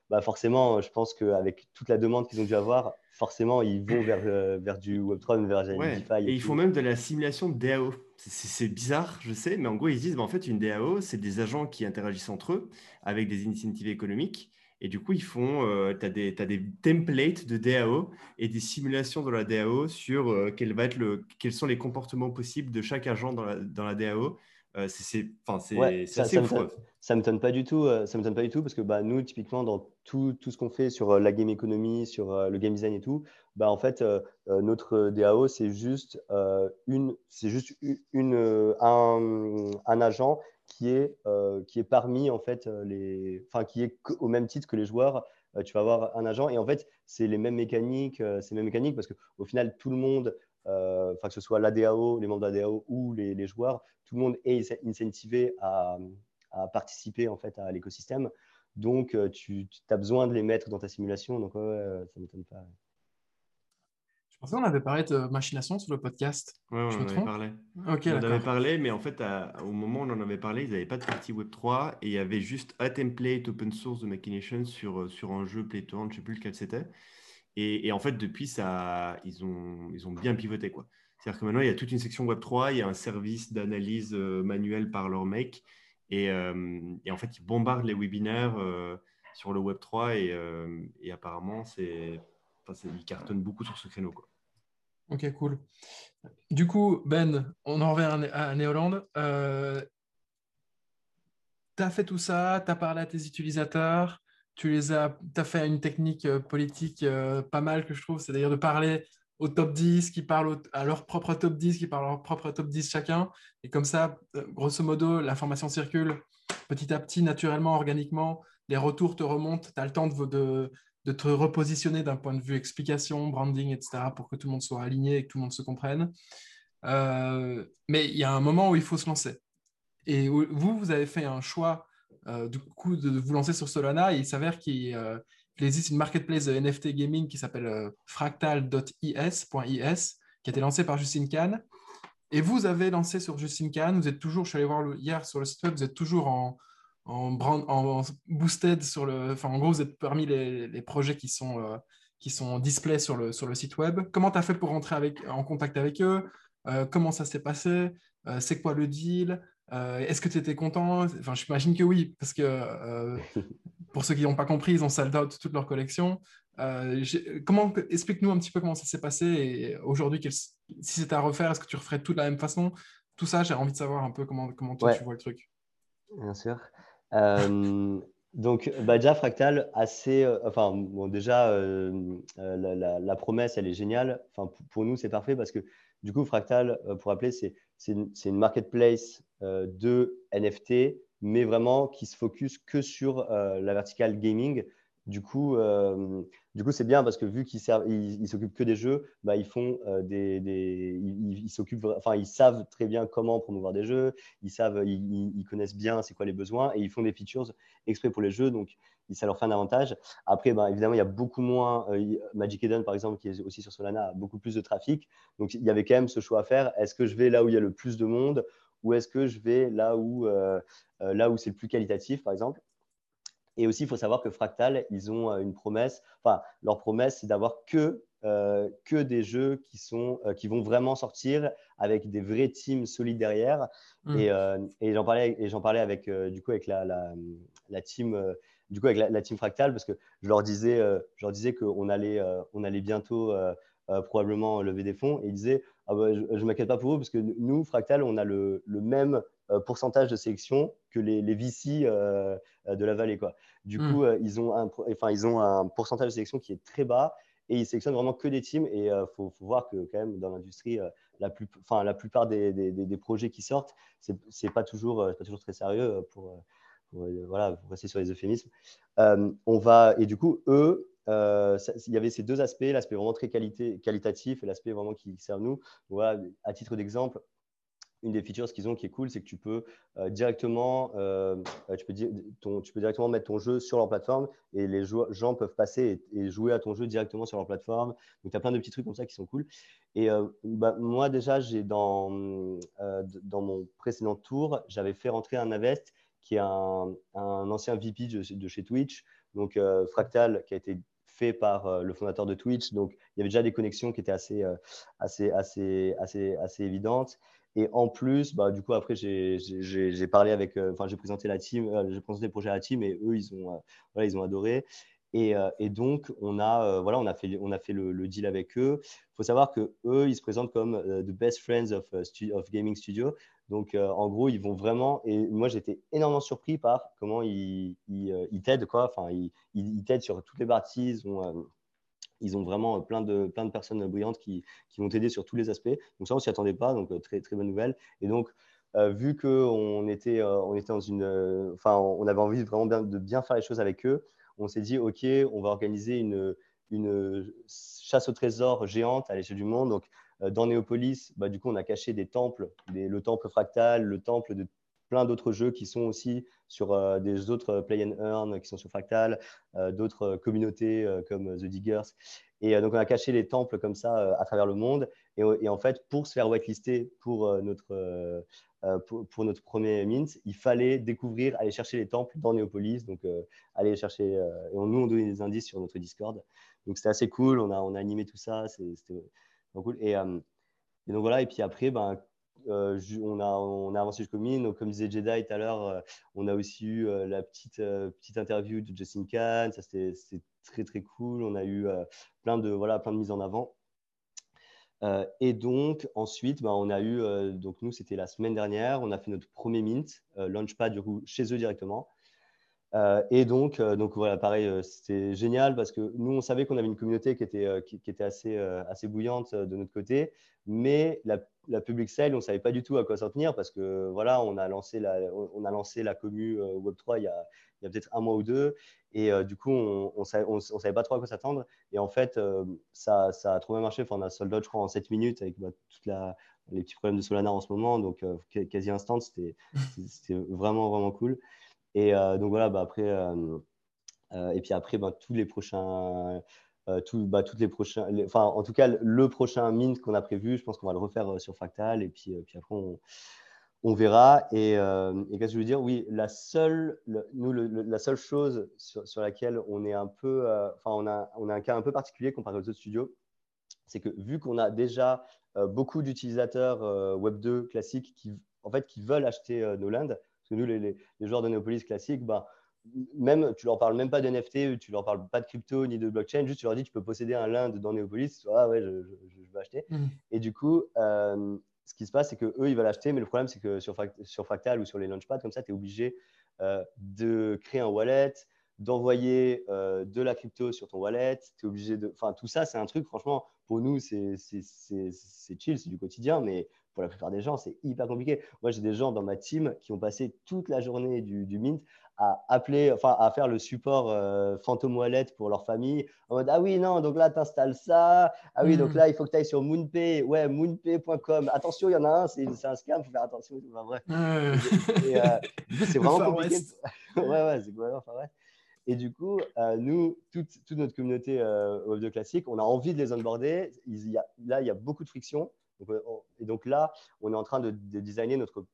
bah forcément, je pense qu'avec toute la demande qu'ils ont dû avoir, forcément, ils vont vers, euh, vers du Web3, vers DeFi. Et, ils font même de la simulation de DAO. C'est bizarre, je sais, mais en gros, ils disent, bah, en fait, une DAO, c'est des agents qui interagissent entre eux avec des incentives économiques. Et du coup, ils font, euh, tu as, as, des templates de DAO et des simulations de la DAO sur euh, quel va être le, quels sont les comportements possibles de chaque agent dans la, dans la DAO euh, c'est ça, assez ça me m'étonne pas du tout. Euh, ça me pas du tout parce que bah, nous, typiquement, dans tout, tout ce qu'on fait sur la game economy, sur le game design et tout, bah, en fait, notre DAO, c'est juste, une, juste une, un, un, agent qui est, qui est parmi, en fait, les, enfin, qui est au même titre que les joueurs. tu vas avoir un agent et en fait, c'est les mêmes mécaniques, c'est les mêmes mécaniques parce qu'au final, tout le monde euh, enfin que ce soit l'ADAO, les membres de l'ADAO ou les, joueurs, tout le monde est incentivé à, participer en fait à l'écosystème. Donc, euh, tu, as besoin de les mettre dans ta simulation. Donc, ça ne m'étonne pas. Je pensais qu'on avait parlé de machination sur le podcast. Oui, on en avait parlé. on en avait parlé, mais en fait, au moment où on en avait parlé, ils n'avaient pas de partie Web3 et il y avait juste un template open source de Machination sur, sur un jeu Play je ne sais plus lequel c'était. Et, en fait, depuis, ça, ils, ont, ils ont bien pivoté. quoi. C'est-à-dire que maintenant, il y a toute une section Web3, il y a un service d'analyse euh, manuelle par leur mec. Et, euh, et, en fait, ils bombardent les webinaires euh, sur le Web3 et, et apparemment, c'est, enfin, ils cartonnent beaucoup sur ce créneau. Quoi. Ok, cool. Du coup, Ben, on en revient à Néoland. tu as fait tout ça, tu as parlé à tes utilisateurs, tu les as, fait une technique euh, politique euh, pas mal que je trouve, c'est d'ailleurs de parler au top 10, qui parlent à leur propre top 10, qui parlent à leur propre top 10 chacun. Et comme ça, euh, grosso modo, l'information circule petit à petit, naturellement, organiquement. Les retours te remontent, tu as le temps de, de te repositionner d'un point de vue explication, branding, etc., pour que tout le monde soit aligné et que tout le monde se comprenne. mais il y a un moment où il faut se lancer. Et vous, vous avez fait un choix euh, du coup de, vous lancer sur Solana. il s'avère qu'il euh, existe une marketplace de NFT gaming qui s'appelle euh, fractal.is, qui a été lancée par Justine Kahn. Et vous avez lancé sur Justine Kahn, vous êtes toujours, je suis allé voir hier sur le site web, vous êtes toujours en, en, brand, en, boosted sur le. Enfin, en gros, vous êtes parmi les, projets qui sont, qui sont display sur le, sur le site web. Comment tu as fait pour rentrer avec, en contact avec eux? Comment ça s'est passé? C'est quoi le deal? Euh, est-ce que tu étais content? Enfin, j'imagine que oui, parce que euh, pour ceux qui n'ont pas compris, ils ont sold out toute leur collection. Euh, comment explique-nous un petit peu comment ça s'est passé et aujourd'hui, si c'était à refaire, est-ce que tu referais tout de la même façon? Tout ça, j'ai envie de savoir un peu comment, comment toi, tu vois le truc. Bien sûr. Donc, bah, déjà, Fractal, assez. enfin, bon, déjà, la, promesse, elle est géniale. Enfin, pour, nous, c'est parfait parce que du coup, Fractal, pour rappeler, c'est une, une, marketplace de NFT, mais vraiment qui se focus que sur la verticale gaming. Du coup, euh, du coup, c'est bien parce que vu qu'ils ils, s'occupent que des jeux, bah, ils font euh, des, ils, enfin, ils savent très bien comment promouvoir des jeux, ils savent, ils, connaissent bien c'est quoi les besoins et ils font des features exprès pour les jeux, donc ça leur fait un avantage. Après, bah, évidemment, il y a beaucoup moins. Euh, Magic Eden, par exemple, qui est aussi sur Solana, a beaucoup plus de trafic, donc il y avait quand même ce choix à faire. Est-ce que je vais là où il y a le plus de monde ou est-ce que je vais là où c'est le plus qualitatif, par exemple? Et aussi, il faut savoir que Fractal, ils ont euh, une promesse. Enfin, leur promesse, c'est d'avoir que, euh, que des jeux qui, sont, euh, qui vont vraiment sortir avec des vrais teams solides derrière. Mm. Et, et j'en parlais, et j'en parlais avec, du coup, avec la, la, la team. du coup, avec la, team Fractal, parce que je leur disais, je leur disais qu'on allait, on allait bientôt probablement lever des fonds. Et ils disaient, ah bah, je ne m'inquiète pas pour eux, parce que nous, Fractal, on a le, le même pourcentage de sélection que les, les VC de la vallée. Quoi. Du hmm. coup, euh, ils, ont un, enfin, ils ont un pourcentage de sélection qui est très bas et ils sélectionnent vraiment que des teams. Et il euh, faut, voir que quand même dans l'industrie, euh, la, plus, la plupart des, des, des, projets qui sortent, c'est n'est pas, toujours, pas toujours très sérieux pour, voilà, pour rester sur les euphémismes. on va, et du coup, eux, il y avait ces deux aspects, l'aspect vraiment très qualité, qualitatif et l'aspect vraiment qui sert nous. Voilà, à titre d'exemple, une des features qu'ils ont qui est cool, c'est que tu peux euh, directement, euh, tu, peux ton, tu peux directement mettre ton jeu sur leur plateforme et les gens peuvent passer et, jouer à ton jeu directement sur leur plateforme. Donc, tu as plein de petits trucs comme ça qui sont cool. Et euh, bah, moi, déjà, j'ai dans, mon précédent tour, j'avais fait rentrer un Avest qui est un, un ancien VP de, de, chez Twitch, donc Fractal, qui a été fait par le fondateur de Twitch. Donc, il y avait déjà des connexions qui étaient assez, assez, assez, assez, assez évidentes. Et en plus, bah, du coup, après, j'ai parlé avec, euh, enfin, j'ai présenté la team, euh, j'ai présenté le projet à la team et eux, ils ont, euh, voilà, ils ont adoré. Et, et, donc, on a, voilà, on a fait, on a fait le, deal avec eux. Il faut savoir que eux, ils se présentent comme the best friends of, of gaming studio. Donc, en gros, ils vont vraiment. Et moi, j'étais énormément surpris par comment ils, ils, t'aident, quoi. Enfin, ils, ils t'aident sur toutes les parties. Ils ont, ils ont vraiment plein de, plein de personnes brillantes qui, qui vont t'aider sur tous les aspects. Donc ça, on s'y attendait pas, donc euh, très, très bonne nouvelle. Et donc, euh, vu qu'on était, euh, on était dans une, enfin, on avait envie vraiment de bien faire les choses avec eux, on s'est dit, OK, on va organiser une, une chasse au trésor géante à l'échelle du monde. Donc, dans Néopolis, bah, du coup, on a caché des temples, le temple fractal, le temple de plein d'autres jeux qui sont aussi sur euh, des autres play and earn qui sont sur Fractal, euh, d'autres communautés euh, comme The Diggers. Et donc, on a caché les temples comme ça à travers le monde. Et, en fait, pour se faire whitelister pour, notre, pour, notre premier mint, il fallait découvrir, aller chercher les temples dans Neopolis. Donc, aller chercher. et on, nous, on donnait des indices sur notre Discord. Donc, c'était assez cool. On a, on a animé tout ça. C'était cool. Et, et, donc, voilà. Et puis après, ben, euh, on, a, on avancé jusqu'au mine. comme disait Jedi tout à l'heure, euh, on a aussi eu euh, la petite, interview de Justin Khan. Ça, c'était très, très cool. On a eu plein, de, voilà, plein de mises en avant. et donc, ensuite, bah, on a eu, donc nous, c'était la semaine dernière, on a fait notre premier mint, Launchpad, du coup, chez eux directement. Et donc, donc, voilà, pareil, c'était génial parce que nous, on savait qu'on avait une communauté qui était, qui, était assez, assez bouillante de notre côté, mais la public sale, on ne savait pas du tout à quoi s'en tenir parce que voilà, on a lancé la, on a lancé la commu euh, Web3 il y a, peut-être un mois ou deux et euh, du coup, on ne savait, pas trop à quoi s'attendre. Et en fait, euh, ça, a trop bien marché. Enfin, on a sold out, je crois, en 7 minutes avec bah, les petits problèmes de Solana en ce moment, donc quasi instant. C'était vraiment, vraiment cool. Et donc voilà, bah, après, et puis après, bah, tous les prochains euh, bah, toutes les prochains, enfin, en tout cas, le prochain mint qu'on a prévu, je pense qu'on va le refaire euh, sur Fractal et puis, euh, puis après, on, verra. Et, qu'est-ce que je veux dire? Oui, la seule, nous, la seule chose sur, laquelle on est un peu, enfin, on a, on a un cas un peu particulier comparé aux autres studios, c'est que vu qu'on a déjà beaucoup d'utilisateurs Web2 classiques qui, en fait, qui veulent acheter nos lands, parce que nous, les, les, joueurs de Neopolis classiques, bah, même, tu leur parles même pas d'NFT, tu leur parles pas de crypto ni de blockchain, juste tu leur dis tu peux posséder un Linde dans Neopolis, ah ouais, je, je, veux acheter. Mm. Et du coup, euh, ce qui se passe, c'est qu'eux, ils veulent acheter, mais le problème, c'est que sur, sur, Fractal ou sur les Launchpad, comme ça, tu es obligé de créer un wallet, d'envoyer de la crypto sur ton wallet. Tu es obligé de. Enfin, tout ça, c'est un truc, franchement, pour nous, c'est chill, c'est du quotidien, mais pour la plupart des gens, c'est hyper compliqué. Moi, j'ai des gens dans ma team qui ont passé toute la journée du, du Mint à appeler, enfin, à faire le support euh, Phantom Wallet pour leur famille en mode Ah oui, non, donc là, tu installes ça. Ah oui, donc hmm. là, il faut que tu ailles sur Moonpay. Ouais, moonpay.com. Attention, il y en a un, c'est un scam, il faut faire attention. Enfin, bref. Et, euh, c'est vraiment compliqué. ouais, ouais, c'est quoi, enfin, ouais. Et du coup, euh, nous, toute, toute, notre communauté Web2 classique, on a envie de les onboarder. Il y a, là, il y a beaucoup de friction. Donc, et donc là, on est en train de, de designer notre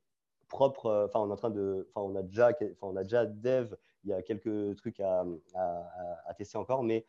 propre. Euh, enfin, on est en train de. Enfin, on a déjà, enfin, on a déjà dev. Il y a quelques trucs à, tester encore, mais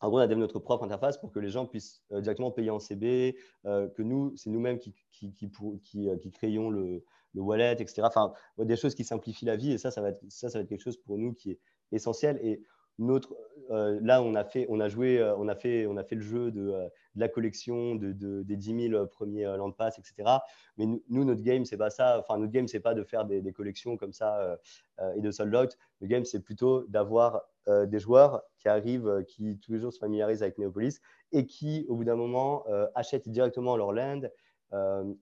en gros, on a dev notre propre interface pour que les gens puissent euh, directement payer en CB, euh, que nous, c'est nous-mêmes qui, qui, qui créons le, le, wallet, etc. Enfin, des choses qui simplifient la vie et ça, ça va être, ça, ça va être quelque chose pour nous qui est essentiel. Et notre, là, on a, fait, on, a joué, on, a fait, on a fait le jeu de, de la collection, de, des 10 000 premiers euh, land pass, etc. Mais nous, notre game, c'est pas ça. Enfin, notre game, c'est pas de faire des, collections comme ça euh, euh, et de sold out. Le game, c'est plutôt d'avoir des joueurs qui arrivent, qui tous les jours se familiarisent avec Neopolis et qui, au bout d'un moment, achètent directement leur land.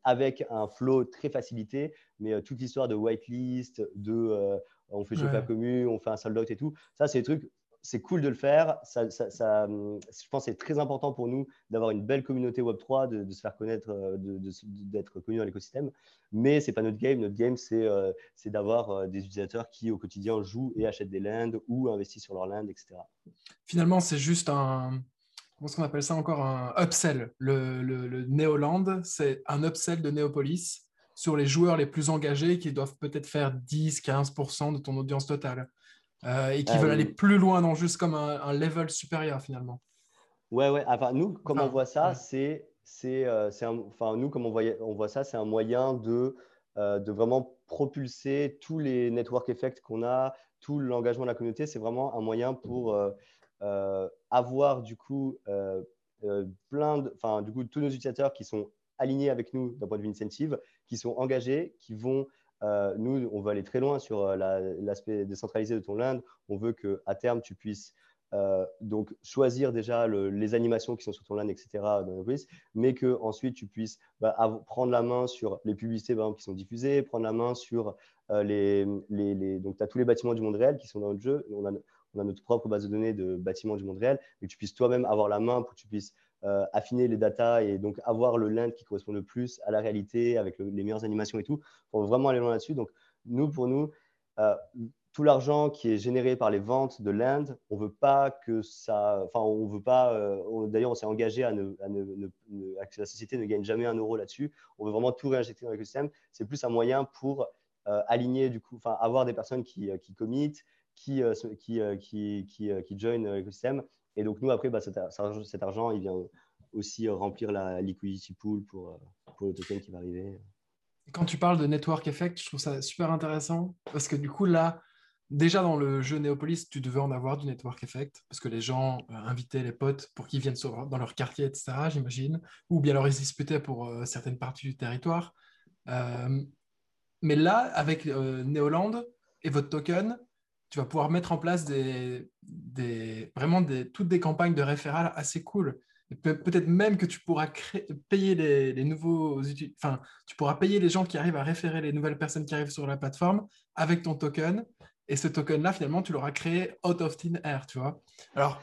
avec un flow très facilité, mais toute l'histoire de whitelist, de on fait à commu, on fait un sold out et tout, ça c'est des trucs, c'est cool de le faire. Hum, je pense que c'est très important pour nous d'avoir une belle communauté Web3, de, se faire connaître, euh, d'être connu dans l'écosystème. Mais ce n'est pas notre game. Notre game, c'est euh, d'avoir euh, des utilisateurs qui, au quotidien, jouent et achètent des lands ou investissent sur leur land, etc. Finalement, c'est juste un. Comment est-ce qu'on appelle ça encore Un upsell. Le, le, le Neoland, c'est un upsell de Neopolis sur les joueurs les plus engagés qui doivent peut-être faire 10-15% de ton audience totale. Euh, et qui veulent aller euh, plus loin dans juste comme un, level supérieur finalement. Ouais, ouais. Enfin, nous, comme on voit ça, c'est, c'est, euh, enfin, nous, comme on, voit, on voit ça, c'est un moyen de, de vraiment propulser tous les network effects qu'on a, tout l'engagement de la communauté. C'est vraiment un moyen pour avoir du coup plein de, enfin, du coup, tous nos utilisateurs qui sont alignés avec nous d'un point de vue incentive, qui sont engagés, qui vont euh, nous, on veut aller très loin sur euh, l'aspect décentralisé de ton land. On veut qu'à terme, tu puisses euh, donc choisir déjà les animations qui sont sur ton land, etc. dans mais que ensuite tu puisses bah, prendre la main sur les publicités qui sont diffusées, prendre la main sur les, donc tu as tous les bâtiments du monde réel qui sont dans notre jeu. On a, on a notre propre base de données de bâtiments du monde réel, mais que tu puisses toi-même avoir la main pour que tu puisses euh, affiner les datas et donc avoir le land qui correspond le plus à la réalité avec les meilleures animations et tout. Veut vraiment aller loin là-dessus. Donc, nous, pour nous, euh, tout l'argent qui est généré par les ventes de land, on veut pas que ça. Enfin, on veut pas. Euh, d'ailleurs, on s'est engagé à, ne, que la société ne gagne jamais un euro là-dessus. On veut vraiment tout réinjecter dans l'écosystème. C'est plus un moyen pour aligner, du coup, enfin, avoir des personnes qui, qui committent, qui, qui, qui, qui, qui join l'écosystème et donc, nous, après, bah, cet, argent, il vient aussi remplir la liquidity pool pour, euh, pour le token qui va arriver. Quand tu parles de network effect, je trouve ça super intéressant parce que du coup, là, déjà dans le jeu Neopolis, tu devais en avoir du network effect parce que les gens euh, invitaient les potes pour qu'ils viennent dans leur quartier, etc., j'imagine, ou bien alors ils disputaient pour euh, certaines parties du territoire. mais là, avec Neoland et votre token, tu vas pouvoir mettre en place des, des vraiment des, toutes des campagnes de référal assez cool. Peut-être même que tu pourras payer les, les nouveaux, enfin, tu pourras payer les gens qui arrivent à référer les nouvelles personnes qui arrivent sur la plateforme avec ton token. Et ce token-là, finalement, tu l'auras créé out of thin air, tu vois. Alors,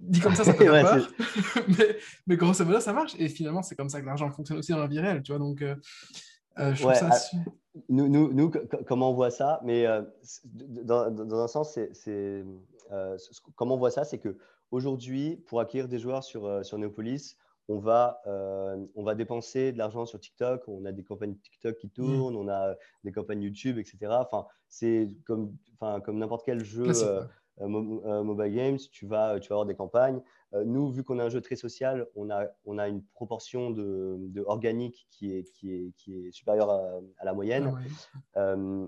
dit comme ça, ça peut faire peur, mais, mais, grosso modo, ça marche. Et finalement, c'est comme ça que l'argent fonctionne aussi dans la vie réelle, tu vois. Donc, euh, euh, je trouve ça nous, nous, nous, comment on voit ça Mais euh, dans, dans, un sens, c'est, euh, comment on voit ça, c'est que aujourd'hui, pour acquérir des joueurs sur, euh, sur Neopolis, on va, on va dépenser de l'argent sur TikTok. On a des campagnes TikTok qui mmh. tournent, on a des campagnes YouTube, etc. Enfin, c'est comme, enfin, comme n'importe quel jeu mobile games. Tu vas, tu vas avoir des campagnes. Euh, nous, vu qu'on a un jeu très social, on a, on a une proportion de, de organique qui est, qui est, qui est supérieure à, la moyenne. Ah euh,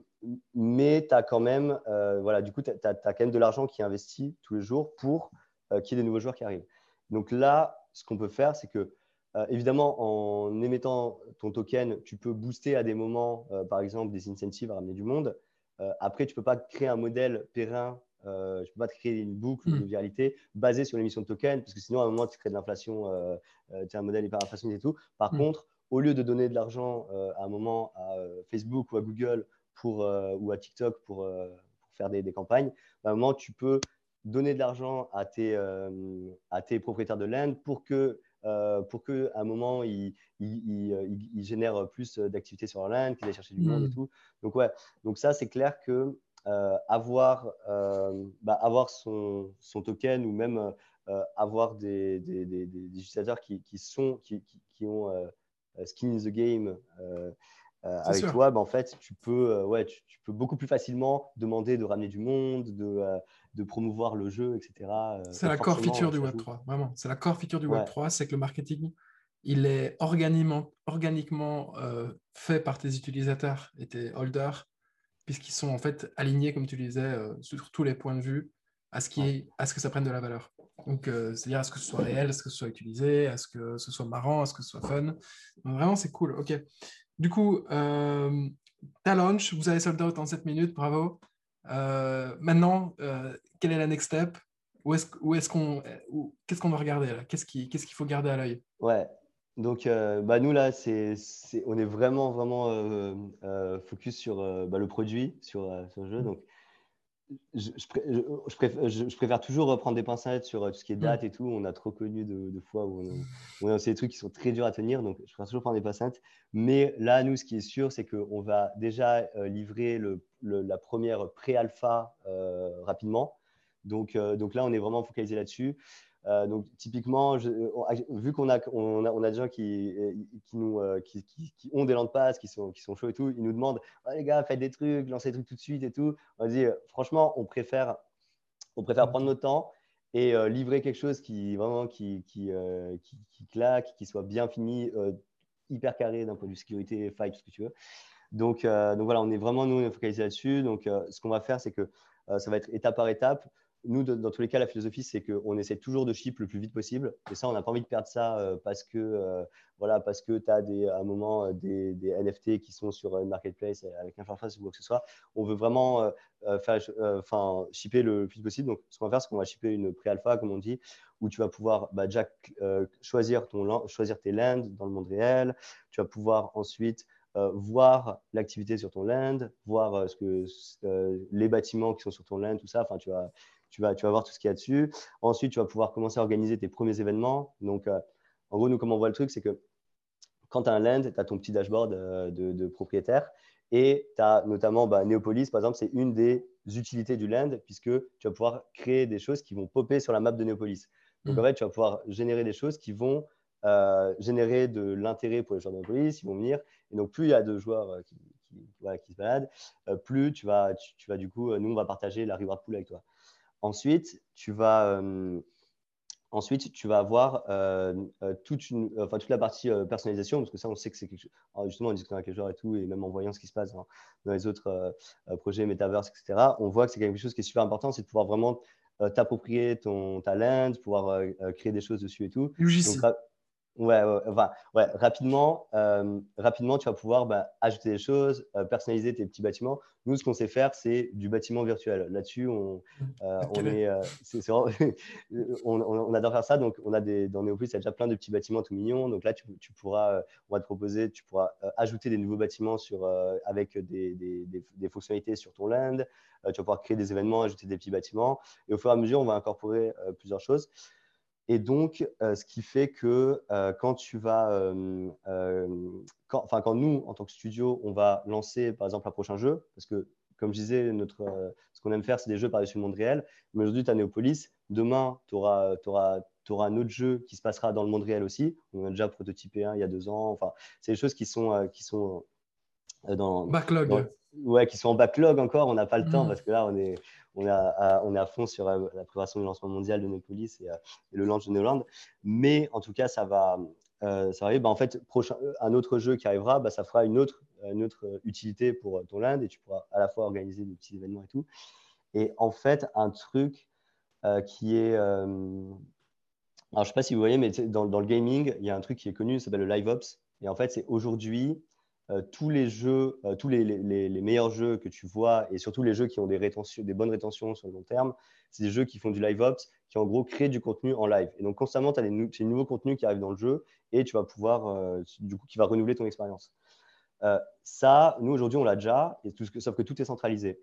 mais tu as quand même, euh, voilà, du coup, tu as, quand même de l'argent qui est investi tous les jours pour qu'il y ait des nouveaux joueurs qui arrivent. Donc là, ce qu'on peut faire, c'est que évidemment, en émettant ton token, tu peux booster à des moments, par exemple, des incentives à ramener du monde. après, tu ne peux pas créer un modèle périn euh, je ne peux pas te créer une boucle de hmm. viralité basée sur l'émission de token, parce que sinon, à un moment, tu crées de l'inflation, euh, euh, tu as un modèle hyper inflationniste et tout. Par hmm. contre, au lieu de donner de l'argent à un moment à Facebook ou à Google pour, ou à TikTok pour, faire des, campagnes, à un moment, tu peux donner de l'argent à tes, à tes propriétaires de land pour que pour qu'à un moment, ils, ils, génèrent plus d'activités sur leur land, qu'ils aillent chercher du monde et hmm. tout. Donc, ouais, donc ça, c'est clair que euh, avoir, euh, bah, avoir son, son, token ou même euh, avoir des, des, des, utilisateurs qui, qui, sont, qui, qui ont skin in the game avec toi, bah, en fait, tu peux, ouais, tu, peux beaucoup plus facilement demander de ramener du monde, de, de promouvoir le jeu, etc. C'est la core feature du Web3, vraiment. C'est la core feature du Web3, c'est que le marketing, il est organiquement, organiquement fait par tes utilisateurs et tes holders puisqu'ils sont en fait alignés, comme tu le disais, euh, sur tous les points de vue, à ce, qui est, à ce que ça prenne de la valeur. Donc, euh, c'est-à-dire à ce que ce soit réel, à ce que ce soit utilisé, à ce que ce soit marrant, à ce que ce soit fun. Donc, vraiment, c'est cool. OK. Du coup, euh, ta launch, vous avez sold out en 7 minutes, bravo. maintenant, quelle est la next step? Où est-ce, où est-ce qu'on, qu'est-ce qu'on doit regarder là? Qu'est-ce, qui, qu'est-ce qu'il faut garder à l'œil? Ouais, donc, euh, bah, nous, là, c'est, on est vraiment, vraiment euh, euh, focus sur bah, le produit, sur, sur, le jeu. Donc, je, je, préfère, toujours prendre des pincettes sur tout ce qui est date et tout. On a trop connu de, fois où on, a, des trucs qui sont très durs à tenir. Donc, je préfère toujours prendre des pincettes. Mais là, nous, ce qui est sûr, c'est qu'on va déjà livrer le, la première pré-alpha rapidement. Donc, donc là, on est vraiment focalisé là-dessus. Euh, donc, typiquement, vu qu'on a, on a, on a, des gens qui, qui, nous, euh, qui, qui, ont des land pass, qui sont, qui sont chauds et tout, ils nous demandent oh, les gars, faites des trucs, lancez des trucs tout de suite et tout. On dit franchement, on préfère, on préfère prendre notre temps et euh, livrer quelque chose qui vraiment qui, qui, qui, claque, qui soit bien fini, hyper carré d'un point de vue sécurité, fight, tout ce que tu veux. Donc, donc voilà, on est vraiment nous focalisé là-dessus. Donc, ce qu'on va faire, c'est que ça va être étape par étape nous, dans tous les cas, la philosophie, c'est qu'on essaie toujours de ship le plus vite possible. Et ça, on n'a pas envie de perdre ça euh, parce que, euh, voilà, parce que tu as à un moment euh, des, NFT qui sont sur une marketplace avec interface ou quoi que ce soit. On veut vraiment faire, enfin, shipper le plus possible. Donc, ce qu'on va faire, c'est qu'on va shipper une pré-alpha, comme on dit, où tu vas pouvoir bah, déjà choisir, ton, choisir tes lands dans le monde réel. Tu vas pouvoir ensuite voir l'activité sur ton land, voir ce que, les bâtiments qui sont sur ton land, tout ça. Enfin, tu vas tu vas, tu vas voir tout ce qu'il y a dessus. Ensuite, tu vas pouvoir commencer à organiser tes premiers événements. Donc, euh, en gros, nous, comment on voit le truc, c'est que quand tu as un land, tu as ton petit dashboard euh, de, de, propriétaire. Et tu as notamment bah, Neopolis, par exemple, c'est une des utilités du land, puisque tu vas pouvoir créer des choses qui vont popper sur la map de Neopolis. Donc, mm. en fait, tu vas pouvoir générer des choses qui vont euh, générer de l'intérêt pour les joueurs de Neopolis, ils vont venir. Et donc, plus il y a de joueurs qui, qui, se baladent, plus tu vas, tu, vas, du coup, nous, on va partager la reward pool avec toi. Ensuite, tu vas, euh, ensuite, tu vas avoir euh, euh, toute, une, enfin, toute la partie personnalisation, parce que ça, on sait que c'est quelque chose. justement, en discutant avec les joueurs et tout, et même en voyant ce qui se passe dans, les autres projets Metaverse, etc., on voit que c'est quelque chose qui est super important, c'est de pouvoir vraiment t'approprier ton talent, pouvoir créer des choses dessus et tout. Ouais, ouais, rapidement, euh, rapidement, tu vas pouvoir bah, ajouter des choses, euh, personnaliser tes petits bâtiments. Nous, ce qu'on sait faire, c'est du bâtiment virtuel. Là-dessus, on, euh, on, est, on, on, adore faire ça. Donc, on a des, dans Neopolis, il y a déjà plein de petits bâtiments tout mignons. Donc là, tu, tu pourras, on va te proposer, tu pourras ajouter des nouveaux bâtiments sur, avec des, des, des, fonctionnalités sur ton land. tu vas pouvoir créer des événements, ajouter des petits bâtiments. Et au fur et à mesure, on va incorporer plusieurs choses. Et donc, euh, ce qui fait que euh, quand tu vas, euh, quand, enfin, quand nous, en tant que studio, on va lancer, par exemple, un prochain jeu, parce que, comme je disais, notre, ce qu'on aime faire, c'est des jeux par-dessus le monde réel. Mais aujourd'hui, tu as Néopolis. Demain, tu auras, auras, auras, un autre jeu qui se passera dans le monde réel aussi. On a déjà prototypé un il y a deux ans. Enfin, c'est des choses qui sont, qui sont dans. Backlog. Ouais, qui sont en backlog encore. On n'a pas le temps mmh. parce que là, on est, on est à, on est à fond sur euh, la préparation du lancement mondial de et, euh, et le launch de Neoland. Mais en tout cas, ça va, euh, ça arrive. Bah, en fait, prochain, un autre jeu qui arrivera, bah, ça fera une autre, une autre utilité pour ton land et tu pourras à la fois organiser des petits événements et tout. Et en fait, un truc qui est Alors, je ne sais pas si vous voyez, mais dans, dans, le gaming, il y a un truc qui est connu, ça s'appelle le Live Ops. Et en fait, c'est aujourd'hui, euh, tous les jeux, euh, tous les, meilleurs jeux que tu vois, et surtout les jeux qui ont des, bonnes rétentions sur le long terme, c'est des jeux qui font du live ops, qui en gros créent du contenu en live. Et donc constamment, tu as des, des, nouveaux contenus qui arrivent dans le jeu, et tu vas pouvoir, du coup, qui va renouveler ton expérience. ça, nous aujourd'hui, on l'a déjà, sauf que tout est centralisé.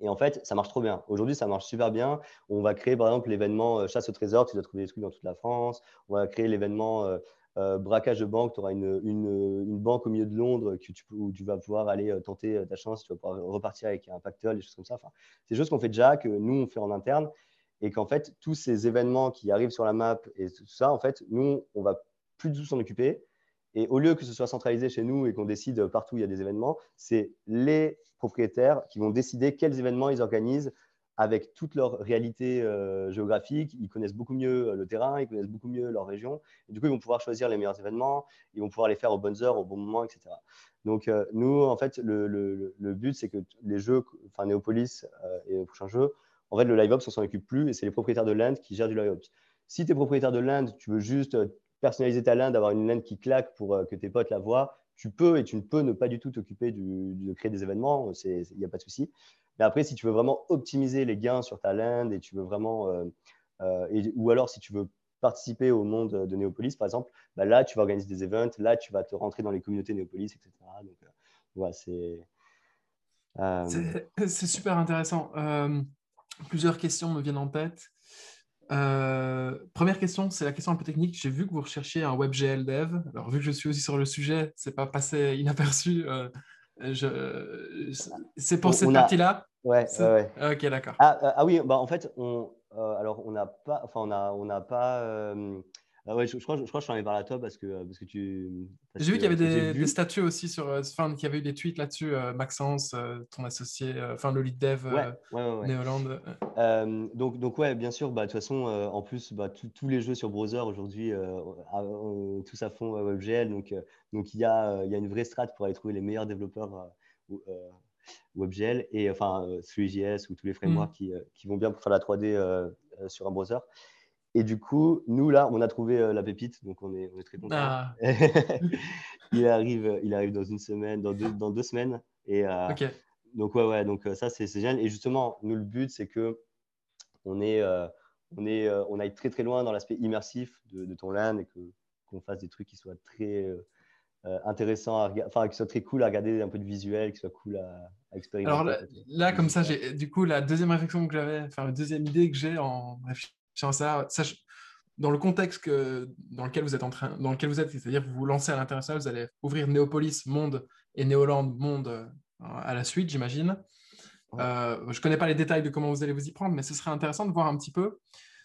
Et en fait, ça marche trop bien. Aujourd'hui, ça marche super bien. On va créer, par exemple, l'événement euh, chasse au trésor. Tu dois trouver des trucs dans toute la France. On va créer l'événement euh, euh, braquage de banque. Tu auras une, une, banque au milieu de Londres que tu, où tu vas pouvoir aller tenter ta chance. Tu vas pouvoir repartir avec un pactole, des choses comme ça. C'est des choses qu'on fait déjà, que nous, on fait en interne. Et qu'en fait, tous ces événements qui arrivent sur la map et tout ça, en fait, nous, on va plus du tout s'en occuper. Et au lieu que ce soit centralisé chez nous et qu'on décide partout où il y a des événements, c'est les propriétaires qui vont décider quels événements ils organisent avec toute leur réalité euh, géographique. Ils connaissent beaucoup mieux euh, le terrain, ils connaissent beaucoup mieux leur région. Et du coup, ils vont pouvoir choisir les meilleurs événements, ils vont pouvoir les faire aux bonnes heures, au bon moment, etc. Donc, euh, nous, en fait, le, but, c'est que les jeux, enfin Néopolis et le prochain jeu, en fait, le live ops, on s'en occupe plus et c'est les propriétaires de l'Inde qui gèrent du live ops. Si tu es propriétaire de l'Inde, tu veux juste personnaliser ta land, avoir une land qui claque pour euh, que tes potes la voient, tu peux et tu ne peux ne pas du tout t'occuper de créer des événements, il n'y a pas de souci. Mais après, si tu veux vraiment optimiser les gains sur ta land et tu veux vraiment, euh, euh, ou alors si tu veux participer au monde de Néopolis, par exemple, bah là, tu vas organiser des events, là, tu vas te rentrer dans les communautés Néopolis, etc. Donc, voilà, c'est. C'est super intéressant. plusieurs questions me viennent en tête. Euh, première question, c'est la question un peu technique. J'ai vu que vous recherchiez un WebGL dev. Alors, vu que je suis aussi sur le sujet, c'est pas passé inaperçu. Euh, c'est pour cette partie-là? Ouais, ouais, Ok, d'accord. Ah, ah, oui, bah, en fait, on, euh, alors on n'a pas, enfin, on a, on n'a pas ah ouais, je, crois, je, crois que je suis arrivé par toi parce que, euh, parce que tu. J'ai vu qu'il y avait des, statuts aussi sur. Euh, enfin, qu'il y avait eu des tweets là-dessus. Euh, Maxence, ton associé, enfin, le lead dev ouais, Néolande. donc, donc, ouais, bien sûr. Bah, de toute façon, en plus, bah, tous les jeux sur browser aujourd'hui, tous à fond WebGL. Donc, donc il, y a, il y a une vraie strat pour aller trouver les meilleurs développeurs. WebGL et enfin 3JS ou tous les frameworks mmh. qui, qui, vont bien pour faire la 3D sur un browser. Et du coup, nous, là, on a trouvé euh, la pépite, donc on est, on est très contents. Ah. il, arrive, il arrive dans une semaine, dans deux, dans deux semaines. Et, euh, Donc, ouais, ouais, donc euh, ça, c'est génial. Et justement, nous, le but, c'est que on, est, on, est, on aille très, très loin dans l'aspect immersif de, de, ton LAN et qu'on fasse des trucs qui soient très intéressants, à, enfin, qui soient très cool à regarder, un peu de visuel, qui soient cool à, expérimenter. Alors là, là comme ça, j'ai du coup, la deuxième réflexion que j'avais, enfin, la deuxième idée que j'ai en ça, dans le contexte que, dans lequel vous êtes en train, dans lequel vous êtes, c'est-à-dire que vous vous lancez à l'international, vous allez ouvrir Néopolis Monde et Néoland Monde euh, à la suite, j'imagine. Euh, je ne connais pas les détails de comment vous allez vous y prendre, mais ce serait intéressant de voir un petit peu.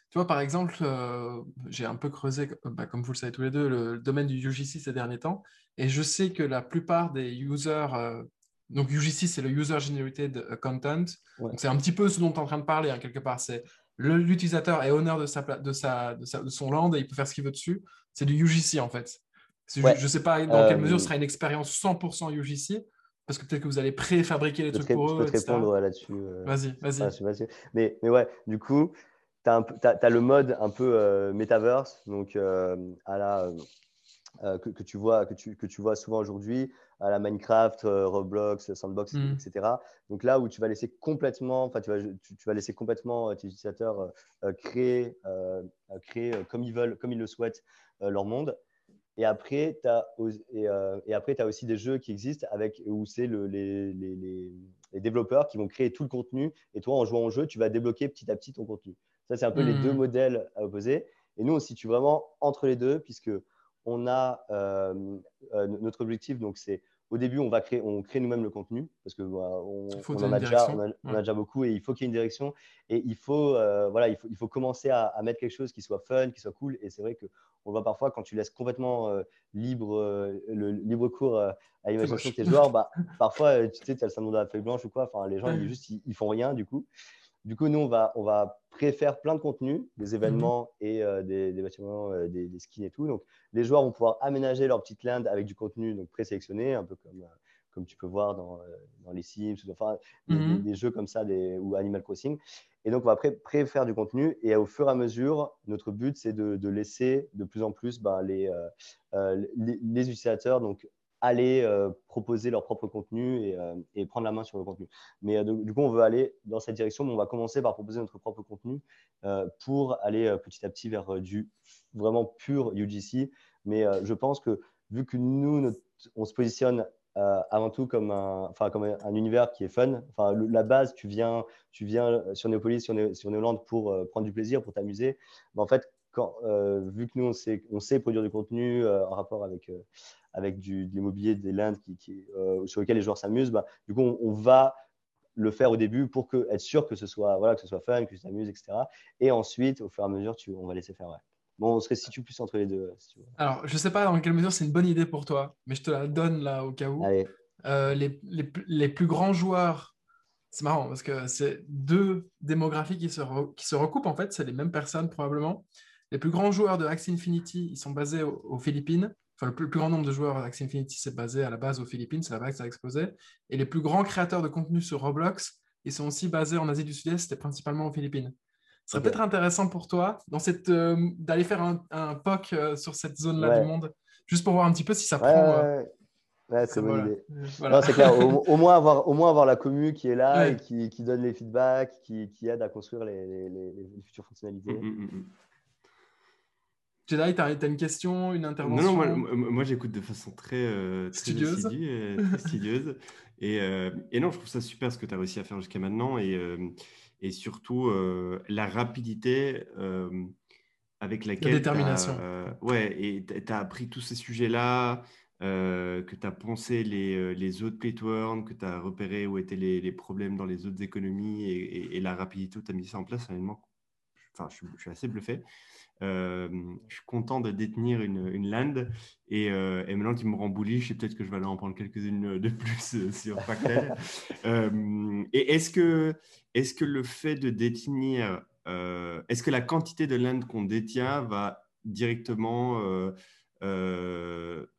Tu vois, par exemple, euh, j'ai un peu creusé, bah, comme vous le savez tous les deux, le, domaine du UGC ces derniers temps, et je sais que la plupart des users, donc UGC c'est le User Generated Content, donc c'est un petit peu ce dont tu es en train de parler, hein, quelque part, c'est l'utilisateur est honneur de, sa, de, sa, de, son land et il peut faire ce qu'il veut dessus. C'est du UGC en fait. Je ne sais pas dans quelle mesure ce euh, sera une expérience 100% UGC, parce que peut-être que vous allez préfabriquer les trucs pour eux. Je peux te répondre là-dessus. Euh, vas-y, vas-y. mais, mais ouais, du coup, tu as, as, le mode un peu euh, metaverse, donc à la, que, que, tu vois, que, tu, que tu vois souvent aujourd'hui, à la Minecraft, euh, Roblox, Sandbox, mm. etc. Donc là où tu vas laisser complètement, enfin tu vas, tu, vas laisser complètement euh, tes utilisateurs euh, créer, créer comme ils veulent, comme ils le souhaitent leur monde. Et après, tu as, et, et après, as aussi des jeux qui existent avec, où c'est le, les, les, les, développeurs qui vont créer tout le contenu. Et toi, en jouant au jeu, tu vas débloquer petit à petit ton contenu. Ça, c'est un peu les deux mm. modèles à opposer. Et nous, on se situe vraiment entre les deux, puisque on a notre objectif, donc c'est au début, on va créer, on crée nous-mêmes le contenu parce que bah, on, en a déjà, on, a, déjà, beaucoup et il faut qu'il y ait une direction et il faut, euh, voilà, il faut, il faut commencer à, mettre quelque chose qui soit fun, qui soit cool. Et c'est vrai que on voit parfois quand tu laisses complètement euh, libre euh, le libre cours à l'imagination de tes joueurs, bah, parfois tu sais, tu as le syndrome de la feuille blanche ou quoi. Enfin, les gens ils, juste ils, font rien du coup. Du coup, nous on va on va préfère plein de contenus, des mhm. événements et des, bâtiments, des, des, skins et tout. Donc, les joueurs vont pouvoir aménager leur petite land avec du contenu donc présélectionné, un peu comme, comme tu peux voir dans, dans les Sims, enfin, mhm. des, jeux comme ça, des, ou Animal Crossing. Et donc, on va pré, faire du contenu. Et au fur et à mesure, notre but, c'est de, laisser de plus en plus ben, les, les, les, utilisateurs donc, aller euh, proposer leur propre contenu et, euh, et, prendre la main sur le contenu. Mais euh, du coup, on veut aller dans cette direction, mais on va commencer par proposer notre propre contenu pour aller petit à petit vers du vraiment pur UGC. Mais je pense que vu que nous, on se positionne avant tout comme un, comme un, univers qui est fun. Enfin, la base, tu viens, tu viens sur Neopolis, sur, sur Neoland pour prendre du plaisir, pour t'amuser. Mais en fait, vu que nous, on sait, on sait produire du contenu en rapport avec, avec du, de l'immobilier, des lands qui, euh, sur lesquels les joueurs s'amusent, bah, du coup, on, va le faire au début pour que, être sûr que ce soit, voilà, que ce soit fun, que tu t'amuses, etc. Et ensuite, au fur et à mesure, tu, on va laisser faire. Ouais. Bon, on se situe plus entre les deux. Alors, je ne sais pas dans quelle mesure c'est une bonne idée pour toi, mais je te la donne là au cas où. Euh, les, les, les, plus grands joueurs, c'est marrant parce que c'est deux démographies qui se, qui se recoupent en fait, c'est les mêmes personnes probablement. Les plus grands joueurs de Axie Infinity, ils sont basés aux Philippines le plus, grand nombre de joueurs Axie Infinity s'est basé à la base aux Philippines, c'est là-bas que ça a explosé. Et les plus grands créateurs de contenu sur Roblox, ils sont aussi basés en Asie du Sud-Est et principalement aux Philippines. Ce serait peut-être intéressant pour toi dans cette, euh, d'aller faire un, un POC euh, sur cette zone-là du monde, juste pour voir un petit peu si ça prend. Euh, ouais, c'est bonne idée. c'est clair. Au, moins avoir, au moins avoir la commu qui est là et qui, qui, donne les feedbacks, qui, qui aide à construire les, les, futures fonctionnalités. Mm, mm, mm, Jedi, tu as, une question, une intervention Non, non moi, j'écoute de façon très, euh, studieuse. et, très studieuse. Euh, et, non, je trouve ça super ce que tu as réussi à faire jusqu'à maintenant et, euh, et surtout la rapidité avec laquelle. La détermination. ouais, et tu as appris tous ces sujets-là, que tu as pensé les, les autres play que tu as repéré où étaient les, les, problèmes dans les autres économies et, la rapidité où tu as mis ça en place, honnêtement, enfin, je, je suis assez bluffé. Euh, je suis content de détenir une, une land et, euh, et, maintenant qu'il me rend bullish, et peut-être que je vais aller en prendre quelques-unes de plus euh, sur Pactel. et est-ce que, est que le fait de détenir, est-ce que la quantité de land qu'on détient va directement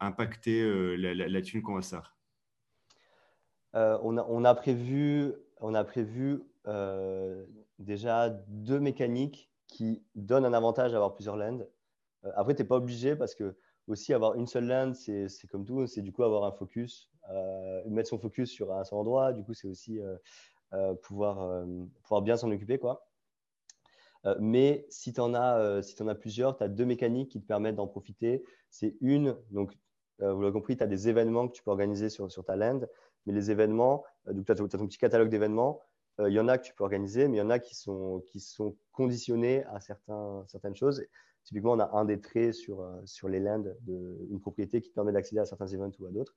impacter la, la, thune qu'on va faire? On, a, on, a, prévu, on a prévu déjà deux mécaniques qui donne un avantage à avoir plusieurs lands. Euh, après, tu n'es pas obligé parce que aussi avoir une seule land, c'est comme tout, c'est du coup avoir un focus, euh, mettre son focus sur un seul endroit. Du coup, c'est aussi euh, pouvoir, pouvoir bien s'en occuper. quoi. mais si tu en, as, si as plusieurs, tu as deux mécaniques qui te permettent d'en profiter. C'est une, donc vous l'avez compris, tu as des événements que tu peux organiser sur, sur ta land, mais les événements, donc tu as, ton petit catalogue d'événements, il y en a que tu peux organiser, mais il y en a qui sont, qui sont conditionnés à certains, certaines choses. Typiquement, on a un des traits sur, euh, sur les lands d'une propriété qui te permet d'accéder à certains events ou à d'autres.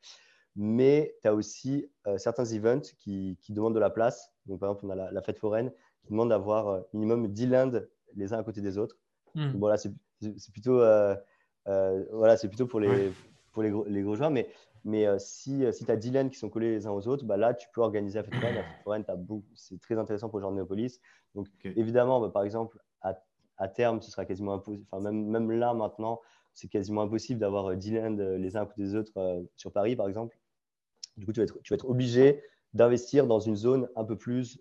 Mais tu as aussi euh, certains events qui, qui, demandent de la place. Donc, par exemple, on a la, fête foraine qui demande d'avoir euh, minimum 10 lands les uns à côté des autres. Hmm. voilà, c'est plutôt, voilà, plutôt pour les, pour les gros, les gros joueurs. Mais mais euh, si, euh, si tu as 10 lanes qui sont collés les uns aux autres, bah là, tu peux organiser la fête foraine. La fête foraine, c'est très intéressant pour le genre de Néopolis. Donc, évidemment, bah, par exemple, à, à, terme, ce sera quasiment impossible. Enfin, même, même là, maintenant, c'est quasiment impossible d'avoir 10 euh, lands les uns à côté des autres sur Paris, par exemple. Du coup, tu vas être, tu vas être obligé d'investir dans une zone un peu plus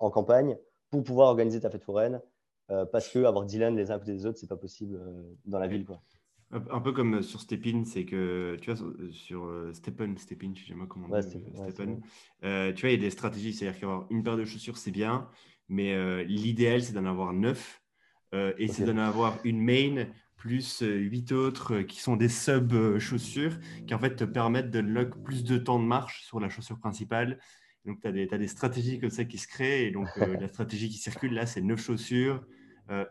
en campagne pour pouvoir organiser ta fête foraine. parce que avoir 10 lands les uns à côté des autres, c'est pas possible dans la ville. Quoi. Un peu comme sur Stepin, c'est que tu vois, sur euh, Stepin, Stepin, je sais jamais comment on dit, euh, tu vois, il y a des stratégies, c'est-à-dire qu'avoir une paire de chaussures, c'est bien, mais euh, l'idéal, c'est d'en avoir neuf, et c'est d'en avoir une main plus huit autres qui sont des sub-chaussures qui en fait te permettent de lock plus de temps de marche sur la chaussure principale. Donc, tu as, as, des stratégies comme ça qui se créent, et donc la stratégie qui circule là, c'est neuf chaussures,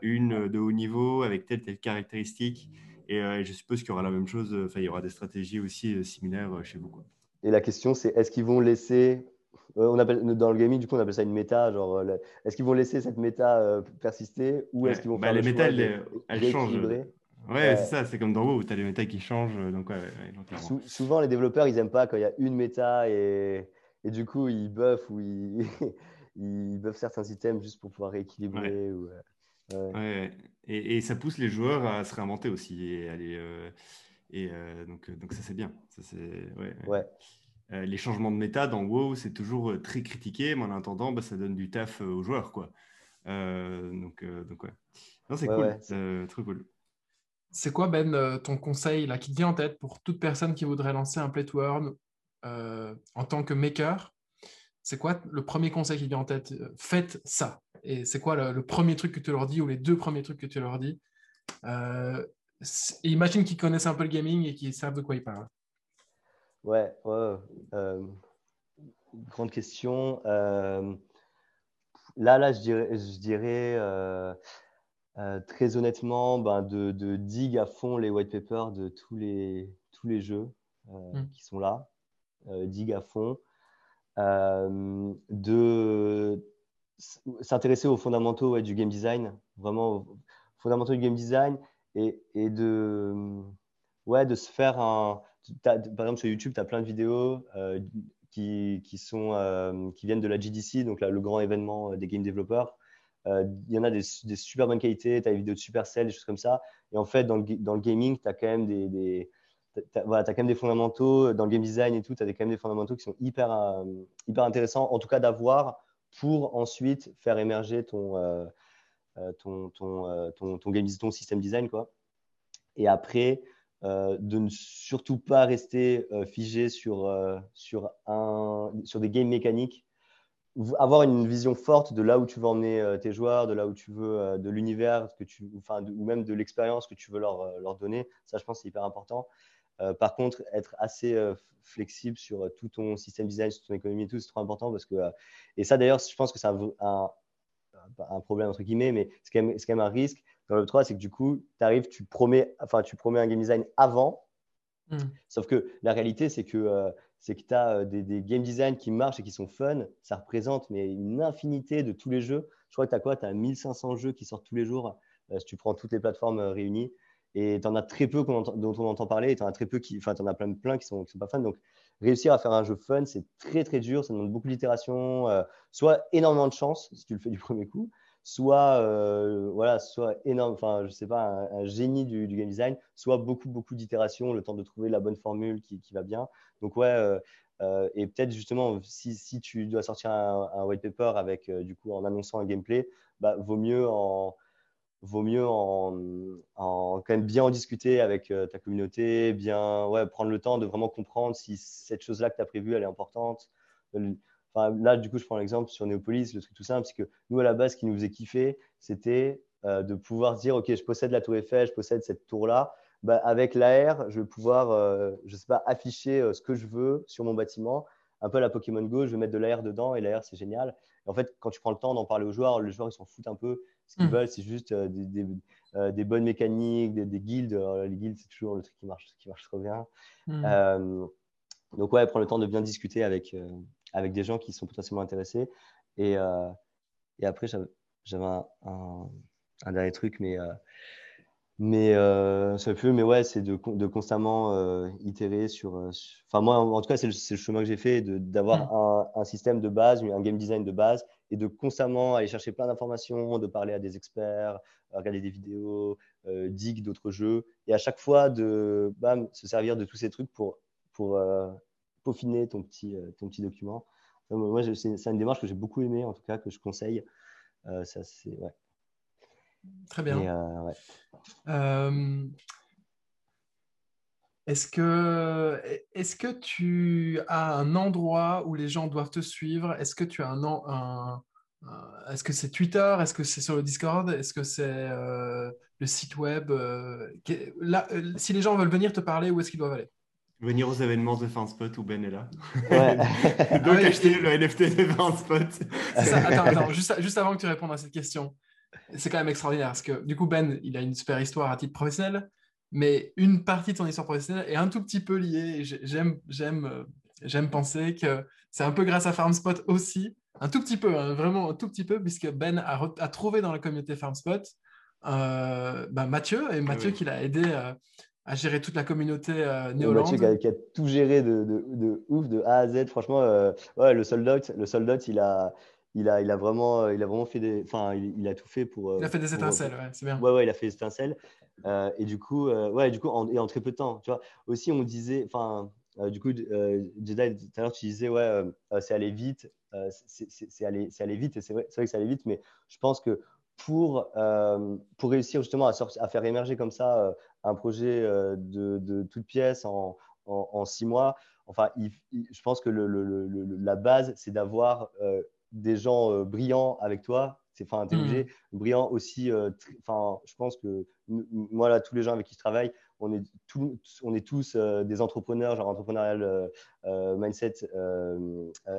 une de haut niveau avec telle, telle caractéristique. Euh, et je suppose qu'il y aura la même chose, enfin, il y aura des stratégies aussi euh, similaires euh, chez vous. Quoi. Et la question, c'est est-ce qu'ils vont laisser on appelle, dans le gaming, du coup, on appelle ça une méta. Genre, est-ce qu'ils vont laisser cette méta persister ou est-ce qu'ils vont bah, faire les méta, elles, changent. Ouais, c'est ça, c'est comme dans WoW où tu as les méta qui changent. Donc, souvent, les développeurs, ils n'aiment pas quand il y a une méta et, et du coup, ils buffent ou ils, ils buffent certains items juste pour pouvoir rééquilibrer. Ou, Ouais. Et, et, ça pousse les joueurs à se réinventer aussi et aller. Euh, et euh, donc, donc ça c'est bien. Ça, c'est, ouais. les changements de méta dans WoW, c'est toujours très critiqué, mais en attendant, bah, ça donne du taf aux joueurs. Quoi. donc, donc, ouais. c'est cool, c'est très cool. C'est quoi, Ben, ton conseil là, qui te vient en tête pour toute personne qui voudrait lancer un play to earn en tant que maker? C'est quoi le premier conseil qui vient en tête? Faites ça. Et c'est quoi le, premier truc que tu leur dis ou les deux premiers trucs que tu leur dis? Euh, Imagine qu'ils connaissent un peu le gaming et qu'ils savent de quoi ils parlent. Ouais, ouais. Euh, grande question. Euh, là, là, je dirais, je dirais très honnêtement ben, de, de, dig à fond les white papers de tous les, tous les jeux hmm. qui sont là. dig à fond. De s'intéresser aux fondamentaux du game design, vraiment aux fondamentaux du game design et, et de, ouais, de se faire un. Par exemple, sur YouTube, tu as plein de vidéos euh, qui, qui, sont, euh, qui viennent de la GDC, donc le grand événement des game développeurs. Il y en a des, des super bonnes qualités, tu as des vidéos de Supercell, des choses comme ça. Et en fait, dans le, dans le gaming, tu as quand même des, des tu as, voilà, quand même des fondamentaux dans le game design et tout, tu as quand même des fondamentaux qui sont hyper, euh, hyper intéressants, en tout cas d'avoir pour ensuite faire émerger ton, euh, euh, ton, ton, ton, ton, ton système design. Quoi. Et après, de ne surtout pas rester figé sur, sur, un, sur des games mécaniques avoir une vision forte de là où tu veux emmener tes joueurs, de là où tu veux, de l'univers que tu, enfin, ou même de l'expérience que tu veux leur, leur donner. Ça, je pense, c'est hyper important. Euh, par contre, être assez euh, flexible sur euh, tout ton système design, sur ton économie et tout, c'est trop important parce que, et ça d'ailleurs, je pense que c'est un, un, problème entre guillemets, mais c'est quand, quand, même un risque dans le 3, c'est que du coup, tu arrives, tu promets, enfin, tu promets un game design avant, hmm. sauf que la réalité, c'est que c'est que tu as des, des, game design qui marchent et qui sont fun. Ça représente mais une infinité de tous les jeux. Je crois que tu as quoi Tu as 1500 jeux qui sortent tous les jours si tu prends toutes les plateformes réunies. Et tu en as très peu dont on entend parler, et tu en as très peu qui, enfin, tu as plein, plein qui sont, qui sont pas fans. Donc, réussir à faire un jeu fun, c'est très très dur, ça demande beaucoup d'itérations, euh, soit énormément de chance si tu le fais du premier coup, soit euh, voilà, soit énorme, enfin je sais pas, un, génie du, game design, soit beaucoup beaucoup d'itérations, le temps de trouver la bonne formule qui, qui va bien. Donc ouais, euh, et peut-être justement si, si, tu dois sortir un, un white paper avec du coup en annonçant un gameplay, bah, vaut mieux en vaut mieux en, quand même bien en discuter avec euh, ta communauté, bien ouais, prendre le temps de vraiment comprendre si cette chose-là que tu as prévue, elle est importante. Enfin, là, du coup, je prends l'exemple sur Néopolis, le truc tout simple, c'est que nous, à la base, ce qui nous faisait kiffer, c'était euh, de pouvoir dire, OK, je possède la tour Eiffel, je possède cette tour-là. Bah, avec l'AR, je vais pouvoir, euh, je sais pas, afficher ce que je veux sur mon bâtiment. Un peu la Pokémon Go, je vais mettre de l'AR dedans et l'AR, c'est génial. En fait, quand tu prends le temps d'en parler aux joueurs, les joueurs, ils s'en foutent un peu. Ce qu'ils hmm. veulent, c'est juste euh, euh, des, bonnes mécaniques, des, guildes. les guildes, c'est toujours le truc qui marche, qui marche trop bien. Hmm. Euh, donc, ouais, prendre le temps de bien discuter avec, avec des gens qui sont potentiellement intéressés. Et, et après, j'avais un, dernier truc, mais mais euh, ça peut, mais ouais, c'est de, de, constamment euh, itérer sur. Euh, enfin, moi, en, tout cas, c'est le, le, chemin que j'ai fait, d'avoir mm. un, un, système de base, un game design de base, et de constamment aller chercher plein d'informations, de parler à des experts, regarder des vidéos, euh, dig d'autres jeux, et à chaque fois de bam, se servir de tous ces trucs pour, pour peaufiner ton petit, ton petit document. moi, c'est une démarche que j'ai beaucoup aimée, en tout cas, que je conseille. ça, c'est ouais. Très bien. Euh, euh, est-ce que, est que tu as un endroit où les gens doivent te suivre? Est-ce que tu as un, un, est-ce que c'est Twitter? Est-ce que c'est sur le Discord? Est-ce que c'est euh, le site web Là, Si les gens veulent venir te parler, où est-ce qu'ils doivent aller? Venir aux événements de Fanspot où Ben est là. Donc ah acheter le NFT de Fanspot. Attends, attends juste, juste, avant que tu répondes à cette question c'est quand même extraordinaire parce que du coup, Ben, il a une super histoire à titre professionnel, mais une partie de son histoire professionnelle est un tout petit peu liée. J'aime, j'aime, euh, j'aime penser que c'est un peu grâce à FarmSpot aussi, un tout petit peu, hein, vraiment un tout petit peu, puisque Ben a, trouvé dans la communauté FarmSpot euh, bah, Mathieu, et Mathieu qui l'a aidé euh, à gérer toute la communauté euh, Mathieu qui a, tout géré de, de, ouf, de A à Z. Franchement, ouais, le soldat, le soldat, il a, il a, il a vraiment, il a vraiment fait des, enfin, il, a tout fait pour. Il a fait des étincelles, ouais, c'est bien. Ouais, ouais, il a fait des étincelles. Euh, et du coup, euh, ouais, du coup, en, et en très peu de temps, tu vois. Aussi, on disait, enfin, du coup, Jedi, tout à l'heure, tu disais, ouais, c'est aller vite. c'est aller, aller, vite, et c'est vrai, vrai, que c'est aller vite, mais je pense que pour, pour réussir justement à, faire émerger comme ça un projet de, de toute pièce en, six mois, enfin, je pense que la base, c'est d'avoir des gens brillants avec toi c'est enfin intelligent, mmh. brillant aussi. Euh, enfin, je pense que moi là, tous les gens avec qui je travaille, on est, on est tous euh, des entrepreneurs, genre entrepreneurial euh, mindset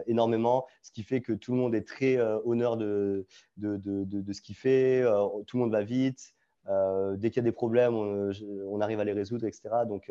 énormément, ce qui fait que tout le monde est très honneur de de, de, de, ce qu'il fait, tout le monde va vite. dès qu'il y a des problèmes, on, on, arrive à les résoudre, etc. Donc,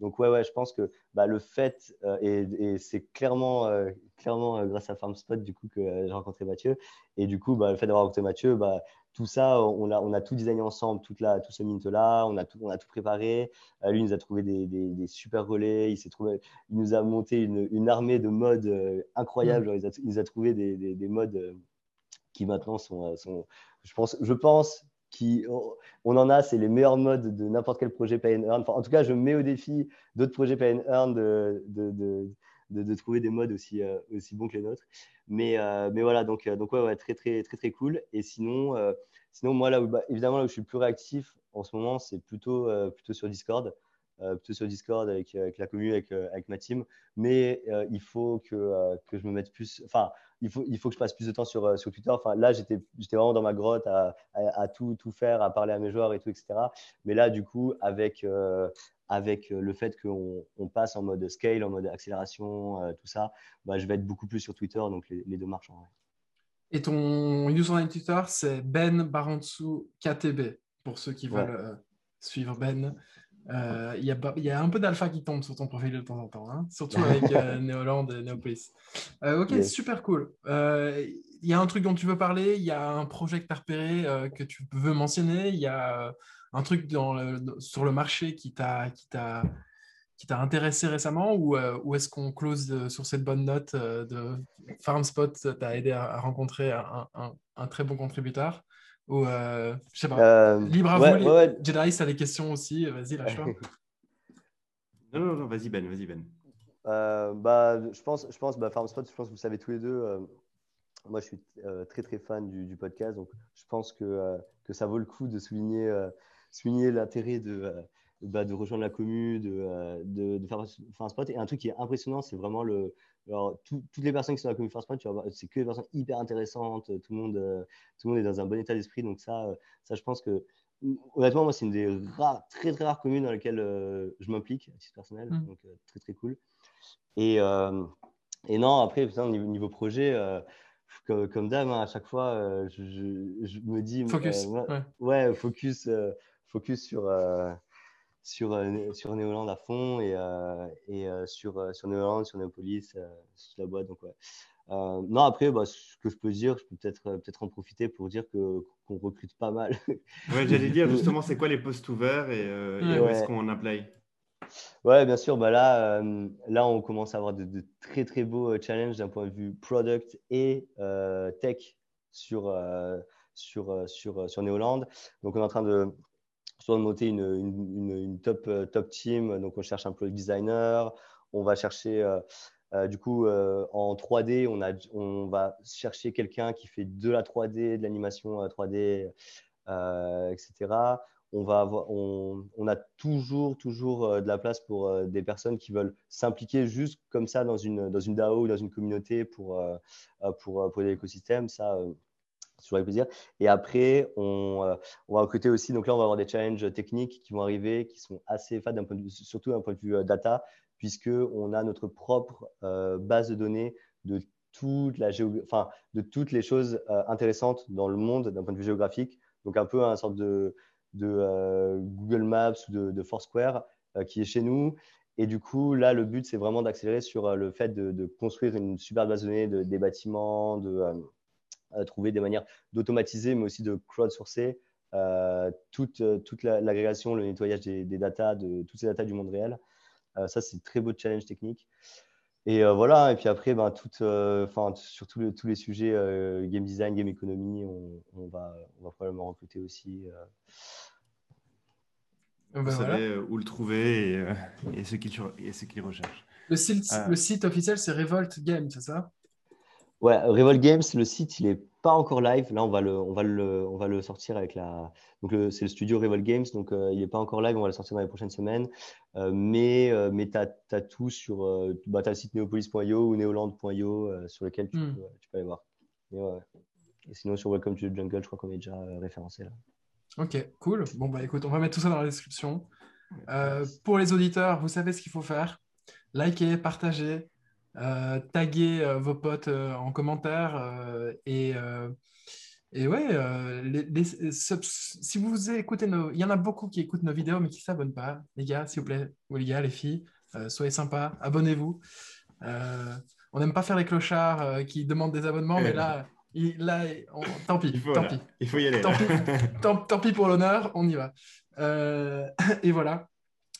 donc ouais, ouais, je pense que bah, le fait, euh, et, c'est clairement, euh, clairement euh, grâce à FarmSpot du coup que j'ai rencontré Mathieu, et du coup bah, le fait d'avoir rencontré Mathieu, bah, tout ça, on a, on a tout designé ensemble, toute la, tout ce mint-là, on, a tout, on a tout préparé. lui, il nous a trouvé des, des, super relais, il, trouvé, il nous a monté une, une armée de modes incroyables, mmh. il, nous a trouvé des, des modes qui maintenant sont, sont, je, pense, je pense qui, on en a, c'est les meilleurs modes de n'importe quel projet pay and earn. en tout cas, je mets au défi d'autres projets pay and earn de, de, de, trouver des modes aussi, euh, aussi bons que les nôtres. Mais, euh, mais voilà, donc, euh, donc ouais, ouais, très, très, très, très cool. Et sinon, sinon moi, là où, bah, évidemment, là où je suis plus réactif en ce moment, c'est plutôt, plutôt sur Discord. plutôt sur Discord avec, avec la commune, avec, avec ma team. Mais il faut que, que je me mette plus. Enfin, il faut, il faut que je passe plus de temps sur, euh, sur Twitter. Enfin, là, j'étais vraiment dans ma grotte à, à, tout, tout, faire, à parler à mes joueurs et tout, etc. Mais là, du coup, avec, euh, avec le fait qu'on on passe en mode scale, en mode accélération, euh, tout ça, bah, je vais être beaucoup plus sur Twitter. Donc, les, deux marchent en vrai. Et ton username Twitter, c'est Ben Barantsou KTB, pour ceux qui veulent suivre Ben. Euh, il y, y, a un peu d'alpha qui tombe sur ton profil de temps en temps, hein, surtout avec euh, Néoland et Neopolis. Euh, ok, super cool. Il y a un truc dont tu veux parler, il y a un projet que tu as repéré que tu veux mentionner, il y a un truc dans sur le marché qui t'a intéressé récemment ou, ou est-ce qu'on close sur cette bonne note de FarmSpot t'a aidé à, rencontrer un, un, un, très bon contributeur? Ou, euh, je sais pas. Euh, Libre à vous. Ouais, Jedi, ça des questions aussi. Vas-y, lâche-toi. non, non, non, vas-y, Ben, vas-y, Ben. Euh, bah, je pense, je pense, bah, Farmspot, je pense que vous savez tous les deux. moi, je suis très, très fan du, du, podcast. Donc, je pense que, que ça vaut le coup de souligner, souligner l'intérêt de, bah, de rejoindre la commune, de, de, de faire, faire, un spot. Et un truc qui est impressionnant, c'est vraiment le, alors, toutes les personnes qui sont dans la communauté First Point, c'est que des personnes hyper intéressantes. Tout le monde, euh, tout le monde est dans un bon état d'esprit. Donc ça, euh, ça, je pense que honnêtement, moi, c'est une des rares, très très rares communes dans lesquelles euh, je m'implique à titre personnel. Mm. Donc très très cool. Et, et non, après, putain, niveau, niveau projet. Comme, dame, hein, à chaque fois, je, je, me dis. Focus. ouais. ouais. focus, focus sur, sur, euh, sur Néoland à fond et, euh, et euh, sur, sur Néoland, sur Néopolis, sur la boîte. Donc, ouais. non, après, bah, ce que je peux dire, je peux peut-être peut-être en profiter pour dire que qu'on recrute pas mal. ouais, j'allais dire justement, c'est quoi les postes ouverts et, où est-ce qu'on apply? Ouais, bien sûr. Bah là, là, on commence à avoir de, très très beaux challenges d'un point de vue product et tech sur sur sur sur Néoland. Donc, on est en train de de monter une, euh, top team. Donc, on cherche un product designer. On va chercher, euh, euh, du coup, en 3D, on, va chercher quelqu'un qui fait de la 3D, de l'animation 3D, etc. On, a toujours, toujours de la place pour des personnes qui veulent s'impliquer juste comme ça dans une, DAO ou dans une communauté pour, pour, pour l'écosystème. Ça, toujours avec plaisir. Et après, on, euh, on, va recruter aussi. Donc là, on va avoir des challenges techniques qui vont arriver, qui sont assez fades, surtout d'un point de vue euh, data, puisqu'on a notre propre euh, base de données de, toutes les choses intéressantes dans le monde d'un point de vue géographique. Donc un peu un sorte de, Google Maps ou de, de Foursquare qui est chez nous. Et du coup, là, le but, c'est vraiment d'accélérer sur le fait de, de, construire une super base de données de, des bâtiments, de trouver des manières d'automatiser, mais aussi de crowdsourcer euh, toute, toute l'agrégation, le nettoyage des, des datas, de toutes ces datas du monde réel. Euh, ça, c'est très beau challenge technique. Et euh, voilà, et puis après, ben, tout, enfin, sur tous les sujets game design, game economy, on, on, va, on va probablement recruter aussi. Vous savez où le trouver et, et ce qu'il qu recherche. Le site, le site officiel, c'est Revolt Games, c'est ça? Ouais, Revolt Games, le site, il n'est pas encore live. Là, on va le, on va le, on va le sortir avec la. Donc, c'est le studio Revolt Games, donc il n'est pas encore live. On va le sortir dans les prochaines semaines. mais mais tu as, tout sur. bah, tu as le site neopolis.io ou neoland.io sur lequel tu, hmm. peux, tu, peux, aller voir. Et, sinon, sur Welcome to the Jungle, je crois qu'on est déjà référencé là. Ok, cool. Bon, bah écoute, on va mettre tout ça dans la description. pour les auditeurs, vous savez ce qu'il faut faire. Likez, partagez, euh, taguer euh, vos potes euh, en commentaire et, et ouais, si vous écoutez nos... Il y en a beaucoup qui écoutent nos vidéos mais qui ne s'abonnent pas. Les gars, s'il vous plaît, ou les gars, les filles, soyez sympas, abonnez-vous. on n'aime pas faire les clochards qui demandent des abonnements, mais là, là tant pis, il tant pis. Il faut y aller. Tant, pis, tant, pis pour l'honneur, on y va. et voilà,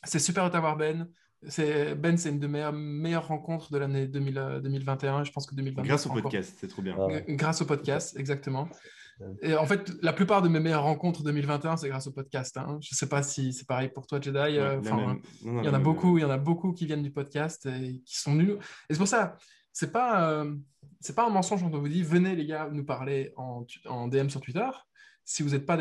c'est super de t'avoir, Ben. Ben, c'est une de mes meilleures rencontres de l'année 2021. Je pense que 2022. Grâce au podcast, c'est trop bien. Grâce au podcast, exactement. Et en fait, la plupart de mes meilleures rencontres 2021, c'est grâce au podcast. Hein. Je ne sais pas si c'est pareil pour toi, Jedi. Euh, il y en a beaucoup, il y en a beaucoup qui viennent du podcast et qui sont nuls. Et c'est pour ça, c'est pas, euh, c'est pas un mensonge quand on vous dit venez les gars nous parler en, en DM sur Twitter si vous êtes pas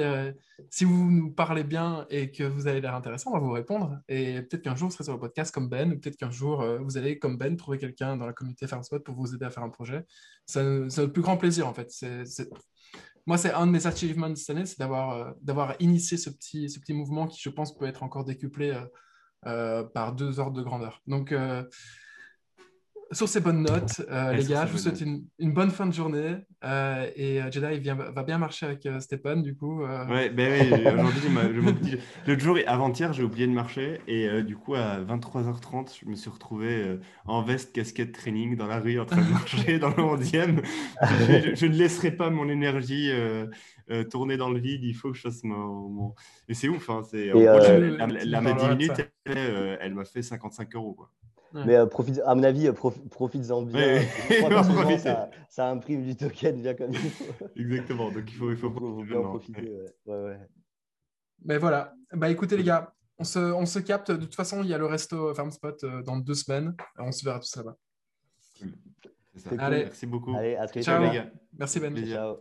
si vous nous parlez bien et que vous avez l'air intéressant, on va vous répondre. Et peut-être qu'un jour, vous serez sur le podcast comme Ben, ou peut-être qu'un jour, euh, vous allez, comme Ben, trouver quelqu'un dans la communauté Farmspot pour vous aider à faire un projet. C'est notre plus grand plaisir, en fait. Moi, c'est un de mes achievements cette année, c'est d'avoir euh, d'avoir initié ce petit, ce petit mouvement qui, je pense, peut être encore décuplé euh, par deux ordres de grandeur. Donc, sur ces bonnes notes, euh, les gars, je vous souhaite une, une, bonne fin de journée. Euh, et euh, Jedi vient, va bien marcher avec euh, Stéphane, du coup. Ouais, ben oui, aujourd'hui, l'autre jour, avant-hier, j'ai oublié de marcher. Et du coup, à 23h30, je me suis retrouvé en veste, casquette, training dans la rue en train de marcher dans le 11e. Je, ne laisserai pas mon énergie tourner dans le vide. Il faut que je fasse mon. Et c'est ouf, hein, c'est, la, la, 10 minutes, elle, elle m'a fait 55 euros. Quoi. Mais euh, profite, à mon avis, euh, profites-en bien. ça, ça, imprime du token bien comme il Exactement, donc il faut, il faut, bien profiter. Ouais. Ouais, Mais voilà, bah écoutez les gars, on se, on se capte. De toute façon, il y a le resto Farmspot euh, dans deux semaines. On se verra tous là-bas. Allez. Merci beaucoup. Allez, à très Ciao les gars. Merci Ben. Ciao.